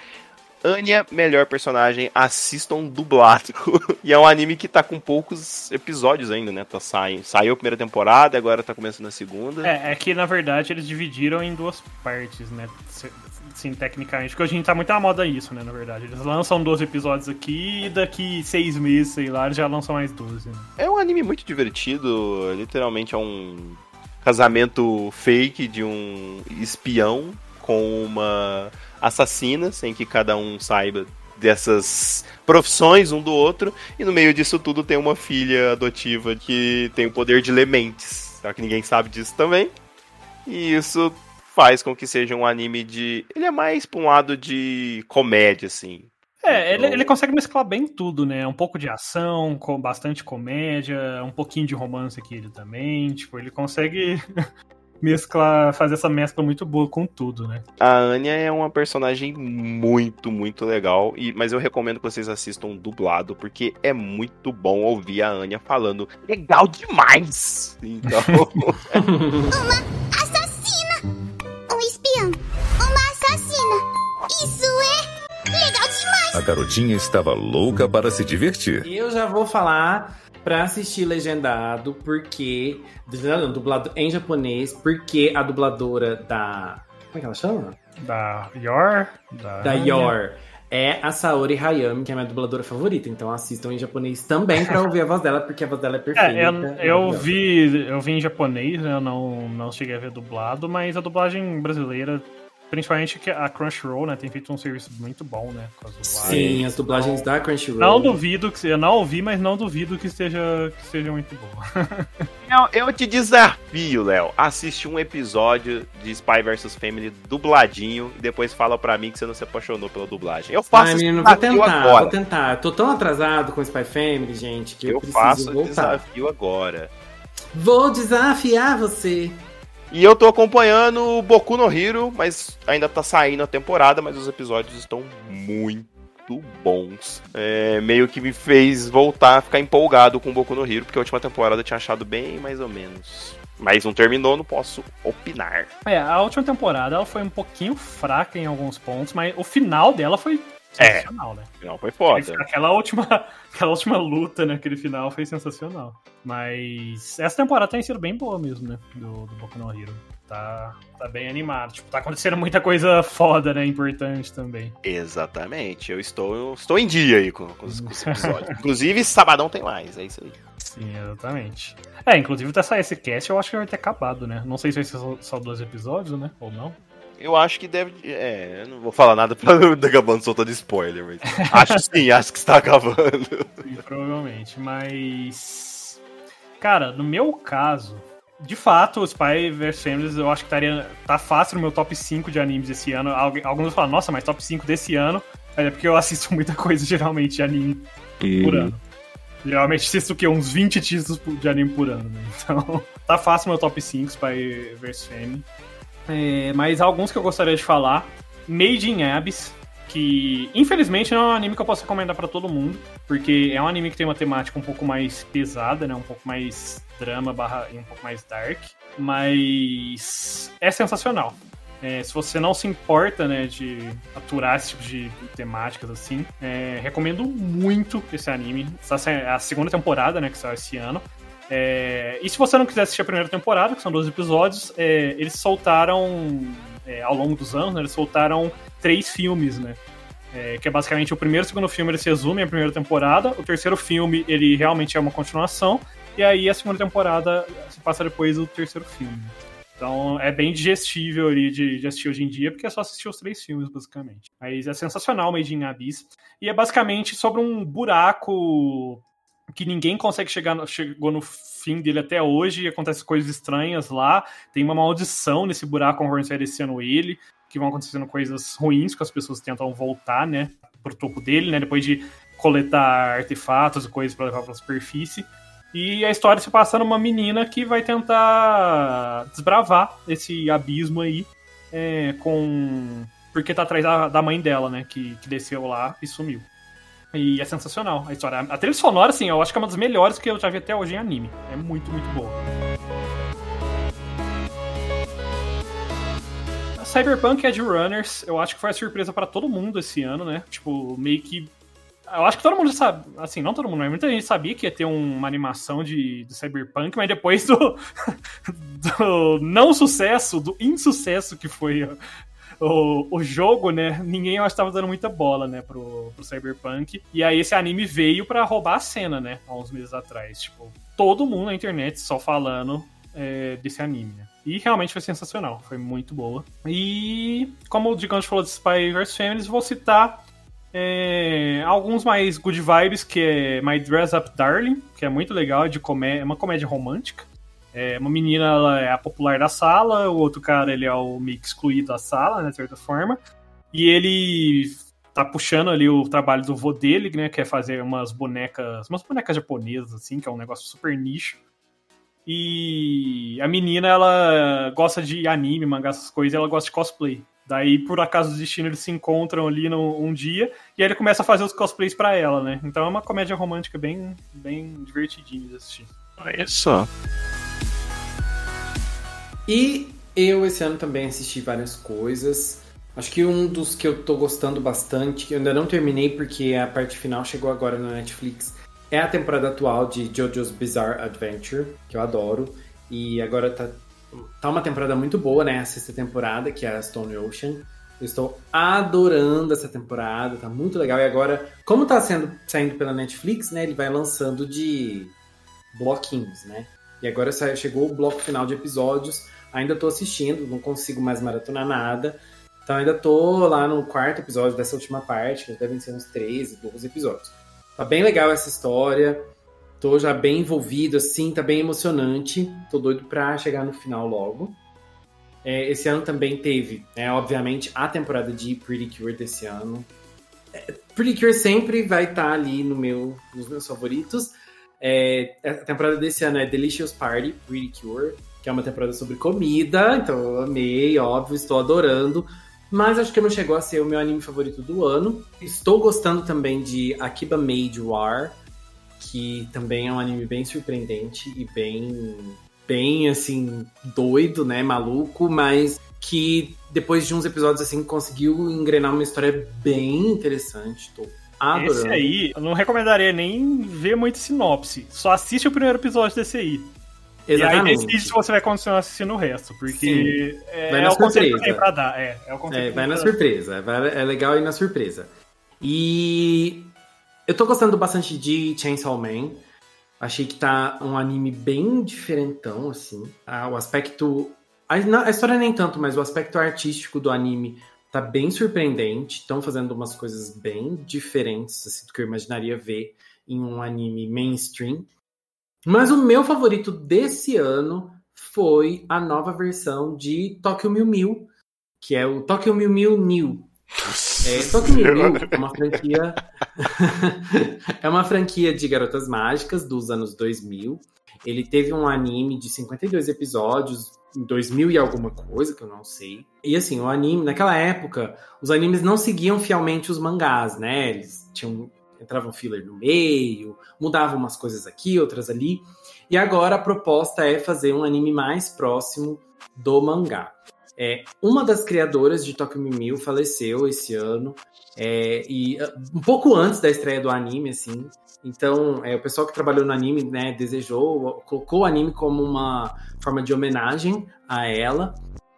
Anya, melhor personagem, assistam dublado. e é um anime que tá com poucos episódios ainda, né? Tá saindo. Saiu a primeira temporada, agora tá começando a segunda. É, é que na verdade eles dividiram em duas partes, né? Sim, tecnicamente. Porque hoje a gente tá muito na moda isso, né? Na verdade. Eles lançam 12 episódios aqui e daqui seis meses, sei lá, eles já lançam mais 12. Né? É um anime muito divertido. Literalmente é um casamento fake de um espião com uma assassina, sem que cada um saiba dessas profissões um do outro. E no meio disso tudo tem uma filha adotiva que tem o poder de ler mentes. Só que ninguém sabe disso também. E isso faz com que seja um anime de. Ele é mais pra um lado de comédia, assim. É, então... ele, ele consegue mesclar bem tudo, né? Um pouco de ação, com bastante comédia, um pouquinho de romance aqui ele também. Tipo, ele consegue mesclar, fazer essa mescla muito boa com tudo, né? A Anya é uma personagem muito, muito legal, e, mas eu recomendo que vocês assistam dublado, porque é muito bom ouvir a Anya falando legal demais! Então. A garotinha estava louca para se divertir. Eu já vou falar para assistir legendado, porque. Não, dublado em japonês, porque a dubladora da. Como é que ela chama? Da Yor? Da, da Yor é a Saori Hayami, que é a minha dubladora favorita. Então assistam em japonês também para ouvir a voz dela, porque a voz dela é perfeita. É, eu, eu vi, eu vi em japonês, né? eu não, não cheguei a ver dublado, mas a dublagem brasileira Principalmente que a Crunchyroll, né, tem feito um serviço muito bom, né? Com as Sim, as dublagens da Crunchyroll. Não duvido que eu não ouvi, mas não duvido que esteja que seja muito bom. eu, eu te desafio, Léo, assiste um episódio de Spy vs Family dubladinho e depois fala pra mim que você não se apaixonou pela dublagem. Eu faço Ai, menino, vou tentar, agora. vou tentar. Tô tão atrasado com Spy Family, gente, que eu, eu preciso faço voltar. desafio agora. Vou desafiar você. E eu tô acompanhando Boku no Hero, mas ainda tá saindo a temporada, mas os episódios estão muito bons. É, meio que me fez voltar a ficar empolgado com Boku no Hero, porque a última temporada eu tinha achado bem mais ou menos. Mas não terminou, não posso opinar. É, a última temporada ela foi um pouquinho fraca em alguns pontos, mas o final dela foi é. sensacional, né? O final foi foda. Aquela última, aquela última luta naquele final foi sensacional. Mas essa temporada tem sido bem boa mesmo, né? Do, do Boku no Hero. Tá, tá bem animado. Tipo, tá acontecendo muita coisa foda, né? Importante também. Exatamente. Eu estou, eu estou em dia aí com, com os, com os episódios. inclusive, sabadão tem mais, é isso aí. Sim, exatamente. É, inclusive até sair esse cast eu acho que vai ter acabado, né? Não sei se vai ser só, só dois episódios, né? Ou não. Eu acho que deve. É, eu não vou falar nada pra não acabando soltando spoiler, mas. acho sim, acho que está acabando. Sim, provavelmente, mas. Cara, no meu caso, de fato, o Spy vs Families eu acho que estaria. tá fácil no meu top 5 de animes esse ano. Alguns falam, nossa, mas top 5 desse ano. É porque eu assisto muita coisa, geralmente, de anime e... por ano. Geralmente assisto o quê? Uns 20 títulos de anime por ano, né? Então, tá fácil meu top 5, Spy vs Family. É, mas alguns que eu gostaria de falar. Made in Abyss, que infelizmente não é um anime que eu posso recomendar para todo mundo, porque é um anime que tem uma temática um pouco mais pesada, né? Um pouco mais drama barra e um pouco mais dark, mas é sensacional. É, se você não se importa né, de aturar esse tipo de temáticas assim, é, recomendo muito esse anime. Essa é a segunda temporada, né, que saiu esse ano. É, e se você não quiser assistir a primeira temporada, que são 12 episódios, é, eles soltaram, é, ao longo dos anos, né, eles soltaram três filmes, né? É, que é basicamente o primeiro e o segundo filme eles resumem a primeira temporada, o terceiro filme ele realmente é uma continuação, e aí a segunda temporada se passa depois do terceiro filme. Então é bem digestível ali de, de, assistir hoje em dia, porque é só assistir os três filmes, basicamente. Mas é sensacional Made in Abyss. E é basicamente sobre um buraco que ninguém consegue chegar no, chegou no fim dele até hoje e acontecem coisas estranhas lá. Tem uma maldição nesse buraco conforme vai descendo ele, que vão acontecendo coisas ruins que as pessoas tentam voltar, né, pro topo dele, né, depois de coletar artefatos e coisas para levar para a superfície. E a história se passa numa menina que vai tentar desbravar esse abismo aí é, com porque tá atrás da, da mãe dela, né, que, que desceu lá e sumiu. E é sensacional a história. A trilha sonora, assim, eu acho que é uma das melhores que eu já vi até hoje em anime. É muito, muito boa. Cyberpunk Edge Runners, eu acho que foi a surpresa para todo mundo esse ano, né? Tipo, meio que. Eu acho que todo mundo sabe. Assim, não todo mundo, mas muita gente sabia que ia ter uma animação de, de Cyberpunk, mas depois do, do não sucesso, do insucesso que foi o, o jogo, né, ninguém eu estava dando muita bola, né, pro, pro Cyberpunk. E aí esse anime veio para roubar a cena, né, há uns meses atrás. Tipo, todo mundo na internet só falando é, desse anime, né. E realmente foi sensacional, foi muito boa. E como o Gigante falou de Spy vs Families, vou citar é, alguns mais good vibes, que é My Dress Up Darling, que é muito legal, é, de comé é uma comédia romântica. É, uma menina ela é a popular da sala, o outro cara ele é o meio excluído da sala, né, de certa forma. E ele tá puxando ali o trabalho do vô dele, né, que é fazer umas bonecas, umas bonecas japonesas, assim, que é um negócio super nicho. E a menina, ela gosta de anime, mangá, essas coisas, ela gosta de cosplay. Daí, por acaso do destino, eles se encontram ali no, um dia e aí ele começa a fazer os cosplays para ela, né? Então é uma comédia romântica bem, bem divertidinha de assistir. Olha só. E eu esse ano também assisti várias coisas. Acho que um dos que eu tô gostando bastante, que eu ainda não terminei porque a parte final chegou agora na Netflix, é a temporada atual de JoJo's Bizarre Adventure, que eu adoro. E agora tá, tá uma temporada muito boa, né? A sexta temporada, que é a Stone Ocean. Eu estou adorando essa temporada, tá muito legal. E agora, como tá sendo, saindo pela Netflix, né? Ele vai lançando de bloquinhos, né? E agora chegou o bloco final de episódios ainda tô assistindo, não consigo mais maratonar nada. Então ainda tô lá no quarto episódio dessa última parte, que devem ser uns 13, 12 episódios. Tá bem legal essa história. Tô já bem envolvido, assim, tá bem emocionante. Tô doido pra chegar no final logo. É, esse ano também teve, né, obviamente, a temporada de Pretty Cure desse ano. É, Pretty Cure sempre vai estar tá ali no meu, nos meus favoritos. É, a temporada desse ano é Delicious Party, Pretty Cure que é uma temporada sobre comida, então eu amei, óbvio, estou adorando. Mas acho que não chegou a ser o meu anime favorito do ano. Estou gostando também de Akiba Made War, que também é um anime bem surpreendente e bem, bem assim, doido, né, maluco, mas que depois de uns episódios assim conseguiu engrenar uma história bem interessante. Tô adorando. Esse aí, eu não recomendaria nem ver muito sinopse. Só assiste o primeiro episódio desse aí. Exatamente. E aí decide se você vai continuar assistindo o resto, porque é, vai na é o conceito que tem pra dar. É, é o conceito é, vai na surpresa, é legal ir na surpresa. E eu tô gostando bastante de Chainsaw Man. Achei que tá um anime bem diferentão, assim. Ah, o aspecto. A, a história nem tanto, mas o aspecto artístico do anime tá bem surpreendente. Estão fazendo umas coisas bem diferentes assim, do que eu imaginaria ver em um anime mainstream. Mas o meu favorito desse ano foi a nova versão de Tokyo Mew Mew, que é o Tokyo Mew Mew New. É, Tokyo Mew Mew é uma franquia é uma franquia de garotas mágicas dos anos 2000. Ele teve um anime de 52 episódios em 2000 e alguma coisa, que eu não sei. E assim, o anime, naquela época, os animes não seguiam fielmente os mangás, né? Eles tinham entrava um filler no meio, mudava umas coisas aqui, outras ali. E agora a proposta é fazer um anime mais próximo do mangá. É, uma das criadoras de Tokyo Mimil faleceu esse ano, é, e ah, um pouco antes da estreia do anime, assim. Então, é, o pessoal que trabalhou no anime, né, desejou, colocou o anime como uma forma de homenagem a ela.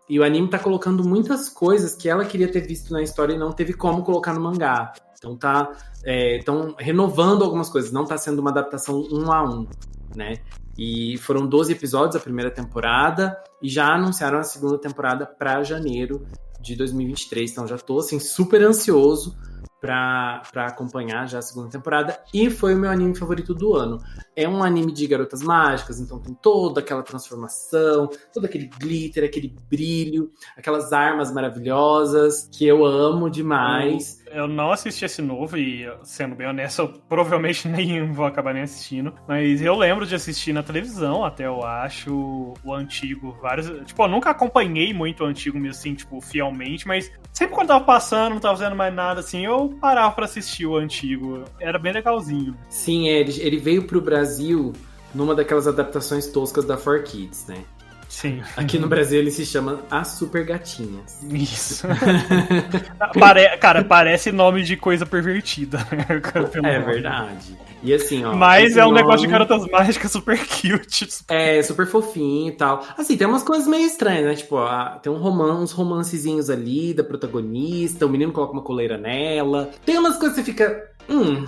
E o anime tá colocando muitas coisas que ela queria ter visto na história e não teve como colocar no mangá. Então tá estão é, renovando algumas coisas, não está sendo uma adaptação um a um, né? E foram 12 episódios a primeira temporada e já anunciaram a segunda temporada para janeiro de 2023. Então já estou assim super ansioso para acompanhar já a segunda temporada. E foi o meu anime favorito do ano. É um anime de garotas mágicas, então tem toda aquela transformação, todo aquele glitter, aquele brilho, aquelas armas maravilhosas que eu amo demais. Eu não assisti esse novo e, sendo bem honesto, eu provavelmente nem vou acabar nem assistindo. Mas eu lembro de assistir na televisão, até eu acho, o antigo, vários. Tipo, eu nunca acompanhei muito o antigo mesmo, assim, tipo, fielmente, mas sempre quando tava passando, não tava fazendo mais nada, assim, eu parava para assistir o antigo. Era bem legalzinho. Sim, é, ele, ele veio pro Brasil numa daquelas adaptações toscas da 4Kids, né? Sim. Aqui no Brasil ele se chama As Super Gatinhas. Isso. Pare... Cara, parece nome de coisa pervertida. Né? é verdade. E assim, ó. Mas é um nome... negócio de garotas mágicas super cute. Super... É, super fofinho e tal. Assim, tem umas coisas meio estranhas, né? Tipo, ó, tem um romance, uns romancezinhos ali da protagonista, o menino coloca uma coleira nela. Tem umas coisas que você fica. Hum,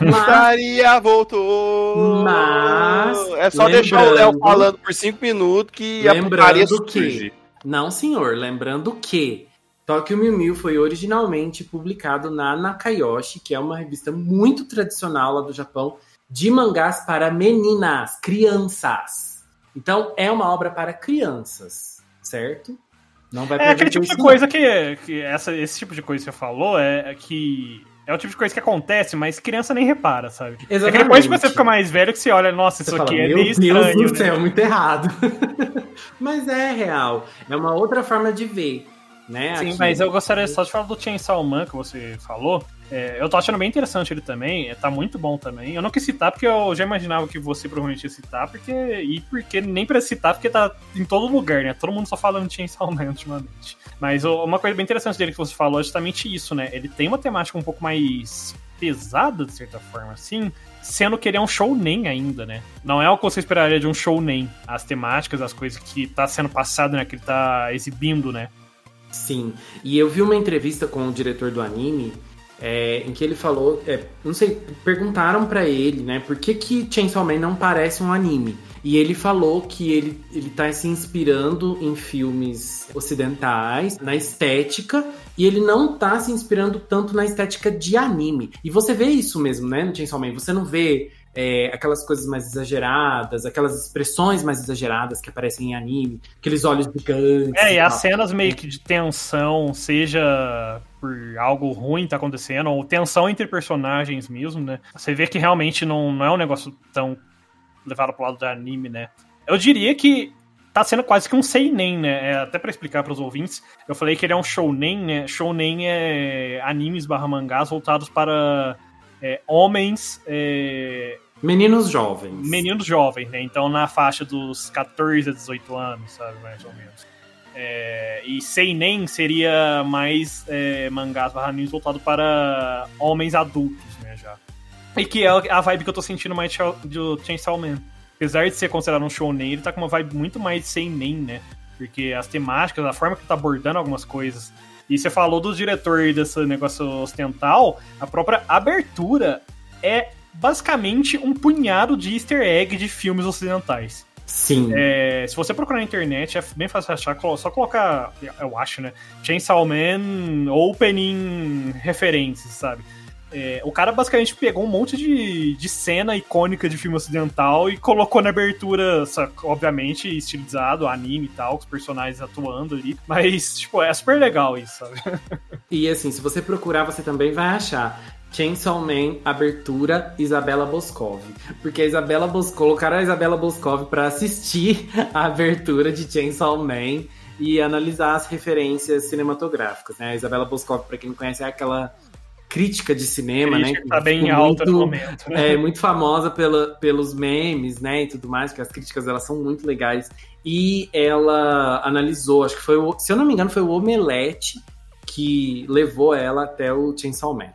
Maria voltou! Mas. É só deixar o Léo falando por cinco minutos que lembrando a que Não, senhor. Lembrando que Tokyo Mew Mew foi originalmente publicado na Nakayoshi, que é uma revista muito tradicional lá do Japão, de mangás para meninas, crianças. Então, é uma obra para crianças, certo? Não vai É aquele tipo de coisa que, que essa, esse tipo de coisa que você falou é, é que é o tipo de coisa que acontece, mas criança nem repara, sabe? Exatamente. É que depois que você fica mais velho que você olha, nossa, isso aqui é meio estranho. Meu Deus do céu, né? muito errado. mas é real. É uma outra forma de ver. Né, Sim, aqui. mas eu gostaria só de falar do Chainsaw Man que você falou. É, eu tô achando bem interessante ele também, é, tá muito bom também. Eu não quis citar porque eu já imaginava que você provavelmente ia citar, porque. E porque nem pra citar, porque tá em todo lugar, né? Todo mundo só falando Chainsaw Man ultimamente. Mas uma coisa bem interessante dele que você falou é justamente isso, né? Ele tem uma temática um pouco mais pesada, de certa forma, assim, sendo que ele é um show nem ainda, né? Não é o que você esperaria de um show nem. As temáticas, as coisas que tá sendo passado, né? Que ele tá exibindo, né? Sim. E eu vi uma entrevista com o diretor do anime é, em que ele falou, é, não sei, perguntaram para ele, né, por que que Chainsaw Man não parece um anime? E ele falou que ele, ele tá se inspirando em filmes ocidentais, na estética, e ele não tá se inspirando tanto na estética de anime. E você vê isso mesmo, né, no Chainsaw Man. Você não vê é, aquelas coisas mais exageradas, aquelas expressões mais exageradas que aparecem em anime, aqueles olhos gigantes. É, e, e as cenas meio que de tensão, seja por algo ruim tá acontecendo, ou tensão entre personagens mesmo, né? Você vê que realmente não, não é um negócio tão levado pro lado do anime, né? Eu diria que tá sendo quase que um seinen, né? É, até para explicar para os ouvintes, eu falei que ele é um shounen, né? Shounen é animes barra mangás voltados para é, homens... É... Meninos jovens. Meninos jovens, né? Então na faixa dos 14 a 18 anos, sabe? Mais ou menos. É, e Seinen seria mais é, mangás barra animes voltado para homens adultos, né? Já. E que é a vibe que eu tô sentindo mais do Chainsaw Man apesar de ser considerado um shonen, ele tá com uma vibe muito mais sem nem, né? Porque as temáticas, a forma que tá abordando algumas coisas. E você falou dos diretores desse negócio ocidental, a própria abertura é basicamente um punhado de easter egg de filmes ocidentais. Sim. É, se você procurar na internet, é bem fácil achar, só colocar, eu acho, né? Chainsaw Man opening referências, sabe? É, o cara basicamente pegou um monte de, de cena icônica de filme ocidental e colocou na abertura, obviamente, estilizado, anime e tal, com os personagens atuando ali. Mas, tipo, é super legal isso, sabe? E assim, se você procurar, você também vai achar. Chainsaw Man, abertura, Isabela Boscov. Porque a Isabela Boscov, colocaram a Isabela Boscov para assistir a abertura de Chainsaw Man e analisar as referências cinematográficas, né? A Isabela Boscov, para quem não conhece, é aquela crítica de cinema, né? Tá bem alta no momento. Né? É muito famosa pela, pelos memes, né, e tudo mais, que as críticas elas são muito legais. E ela analisou, acho que foi, o, se eu não me engano, foi o Omelete que levou ela até o Chainsaw Man.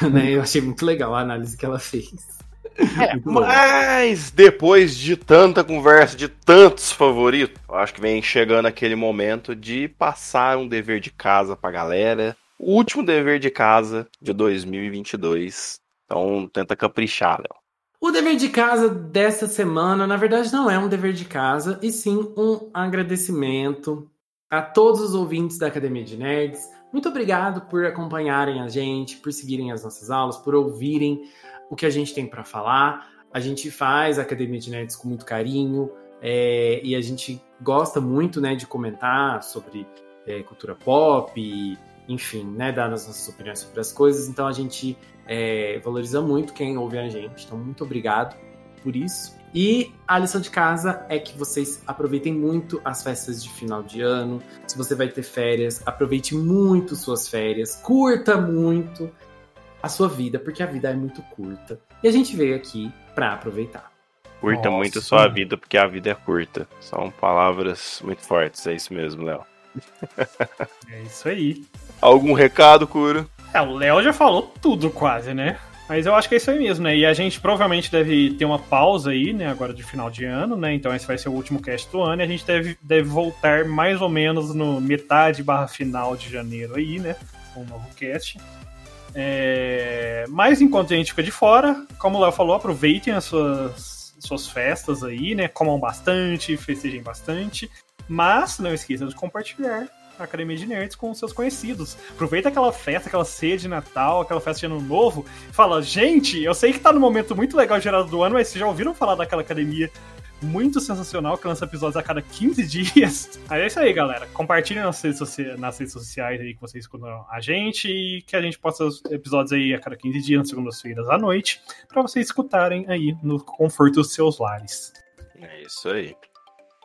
né? Eu achei muito legal a análise que ela fez. É, mas depois de tanta conversa, de tantos favoritos, acho que vem chegando aquele momento de passar um dever de casa pra galera o último dever de casa de 2022. Então tenta caprichar, Léo. O dever de casa dessa semana, na verdade, não é um dever de casa, e sim um agradecimento a todos os ouvintes da Academia de Nerds. Muito obrigado por acompanharem a gente, por seguirem as nossas aulas, por ouvirem o que a gente tem para falar. A gente faz a Academia de Nerds com muito carinho é, e a gente gosta muito né, de comentar sobre é, cultura pop, enfim, né, dar as nossas opiniões sobre as coisas. Então a gente é, valoriza muito quem ouve a gente. Então, muito obrigado por isso. E a lição de casa é que vocês aproveitem muito as festas de final de ano. Se você vai ter férias, aproveite muito suas férias, curta muito a sua vida, porque a vida é muito curta. E a gente veio aqui para aproveitar. Curta Nossa. muito sua vida, porque a vida é curta. São palavras muito fortes, é isso mesmo, Léo. É isso aí. Algum recado, Cura? É, o Léo já falou tudo quase, né? Mas eu acho que é isso aí mesmo, né? E a gente provavelmente deve ter uma pausa aí, né? Agora de final de ano, né? Então esse vai ser o último cast do ano e a gente deve, deve voltar mais ou menos no metade barra final de janeiro aí, né? Com um novo cast. É... Mas enquanto a gente fica de fora, como o Léo falou, aproveitem as suas, suas festas aí, né? Comam bastante, festejem bastante. Mas não esqueçam de compartilhar a Academia de Nerds com seus conhecidos. Aproveita aquela festa, aquela ceia de Natal, aquela festa de Ano Novo, fala: gente, eu sei que tá num momento muito legal gerado do ano, mas vocês já ouviram falar daquela academia muito sensacional que lança episódios a cada 15 dias. Mas é isso aí, galera. Compartilhem nas redes, sociais, nas redes sociais aí que vocês escutam a gente e que a gente possa os episódios aí a cada 15 dias, nas segundas-feiras à noite, para vocês escutarem aí no conforto dos seus lares. É isso aí.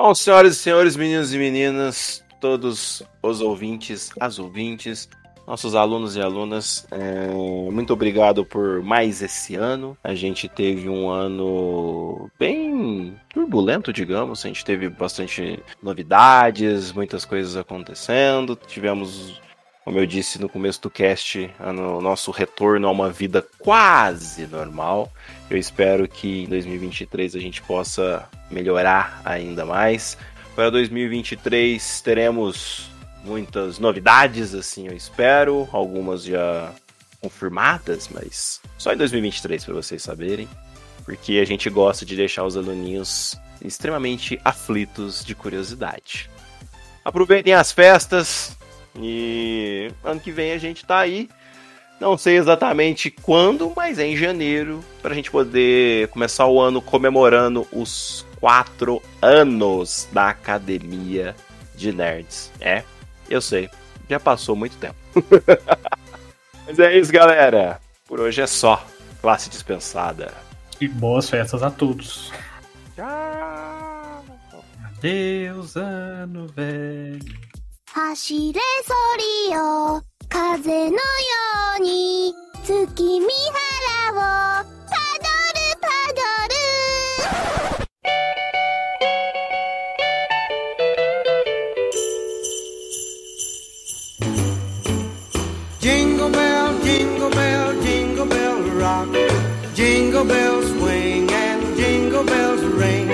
Bom, senhoras e senhores, meninos e meninas, todos os ouvintes, as ouvintes, nossos alunos e alunas, é, muito obrigado por mais esse ano. A gente teve um ano bem turbulento, digamos. A gente teve bastante novidades, muitas coisas acontecendo. Tivemos, como eu disse no começo do cast, o nosso retorno a uma vida quase normal. Eu espero que em 2023 a gente possa melhorar ainda mais. Para 2023 teremos muitas novidades, assim eu espero, algumas já confirmadas, mas só em 2023 para vocês saberem, porque a gente gosta de deixar os aluninhos extremamente aflitos de curiosidade. Aproveitem as festas e ano que vem a gente tá aí. Não sei exatamente quando, mas é em janeiro, para a gente poder começar o ano comemorando os quatro anos da Academia de Nerds. É, eu sei, já passou muito tempo. Mas é isso, galera. Por hoje é só. Classe dispensada. E boas festas a todos. Tchau. Deus ano velho. 走れソリよ 風のように月見原をパドルパドル Jingle bell, jingle bell, jingle bell rock. Jingle bells swing and jingle bells ring.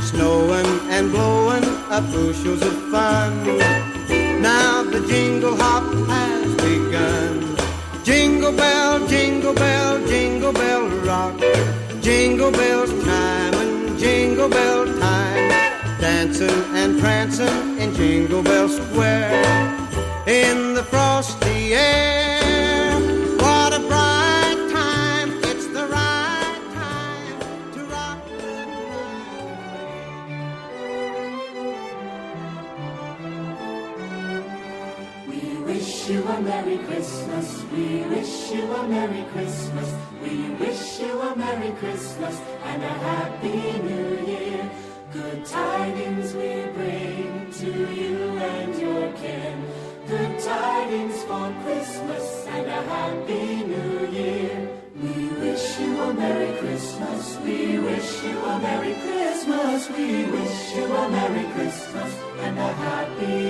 Snowing and blowing up bushels of fun. Now the jingle hop has begun. Jingle bell, jingle bell, jingle bell rock. Jingle bells chime and jingle bell time. Dancing and prancing in Jingle Bell Square. In the frosty air. Christmas. We wish you a Merry Christmas. We wish you a Merry Christmas and a Happy New Year. Good tidings we bring to you and your kin. Good tidings for Christmas and a Happy New Year. We wish you a Merry Christmas. We wish you a Merry Christmas. We wish you a Merry Christmas and a Happy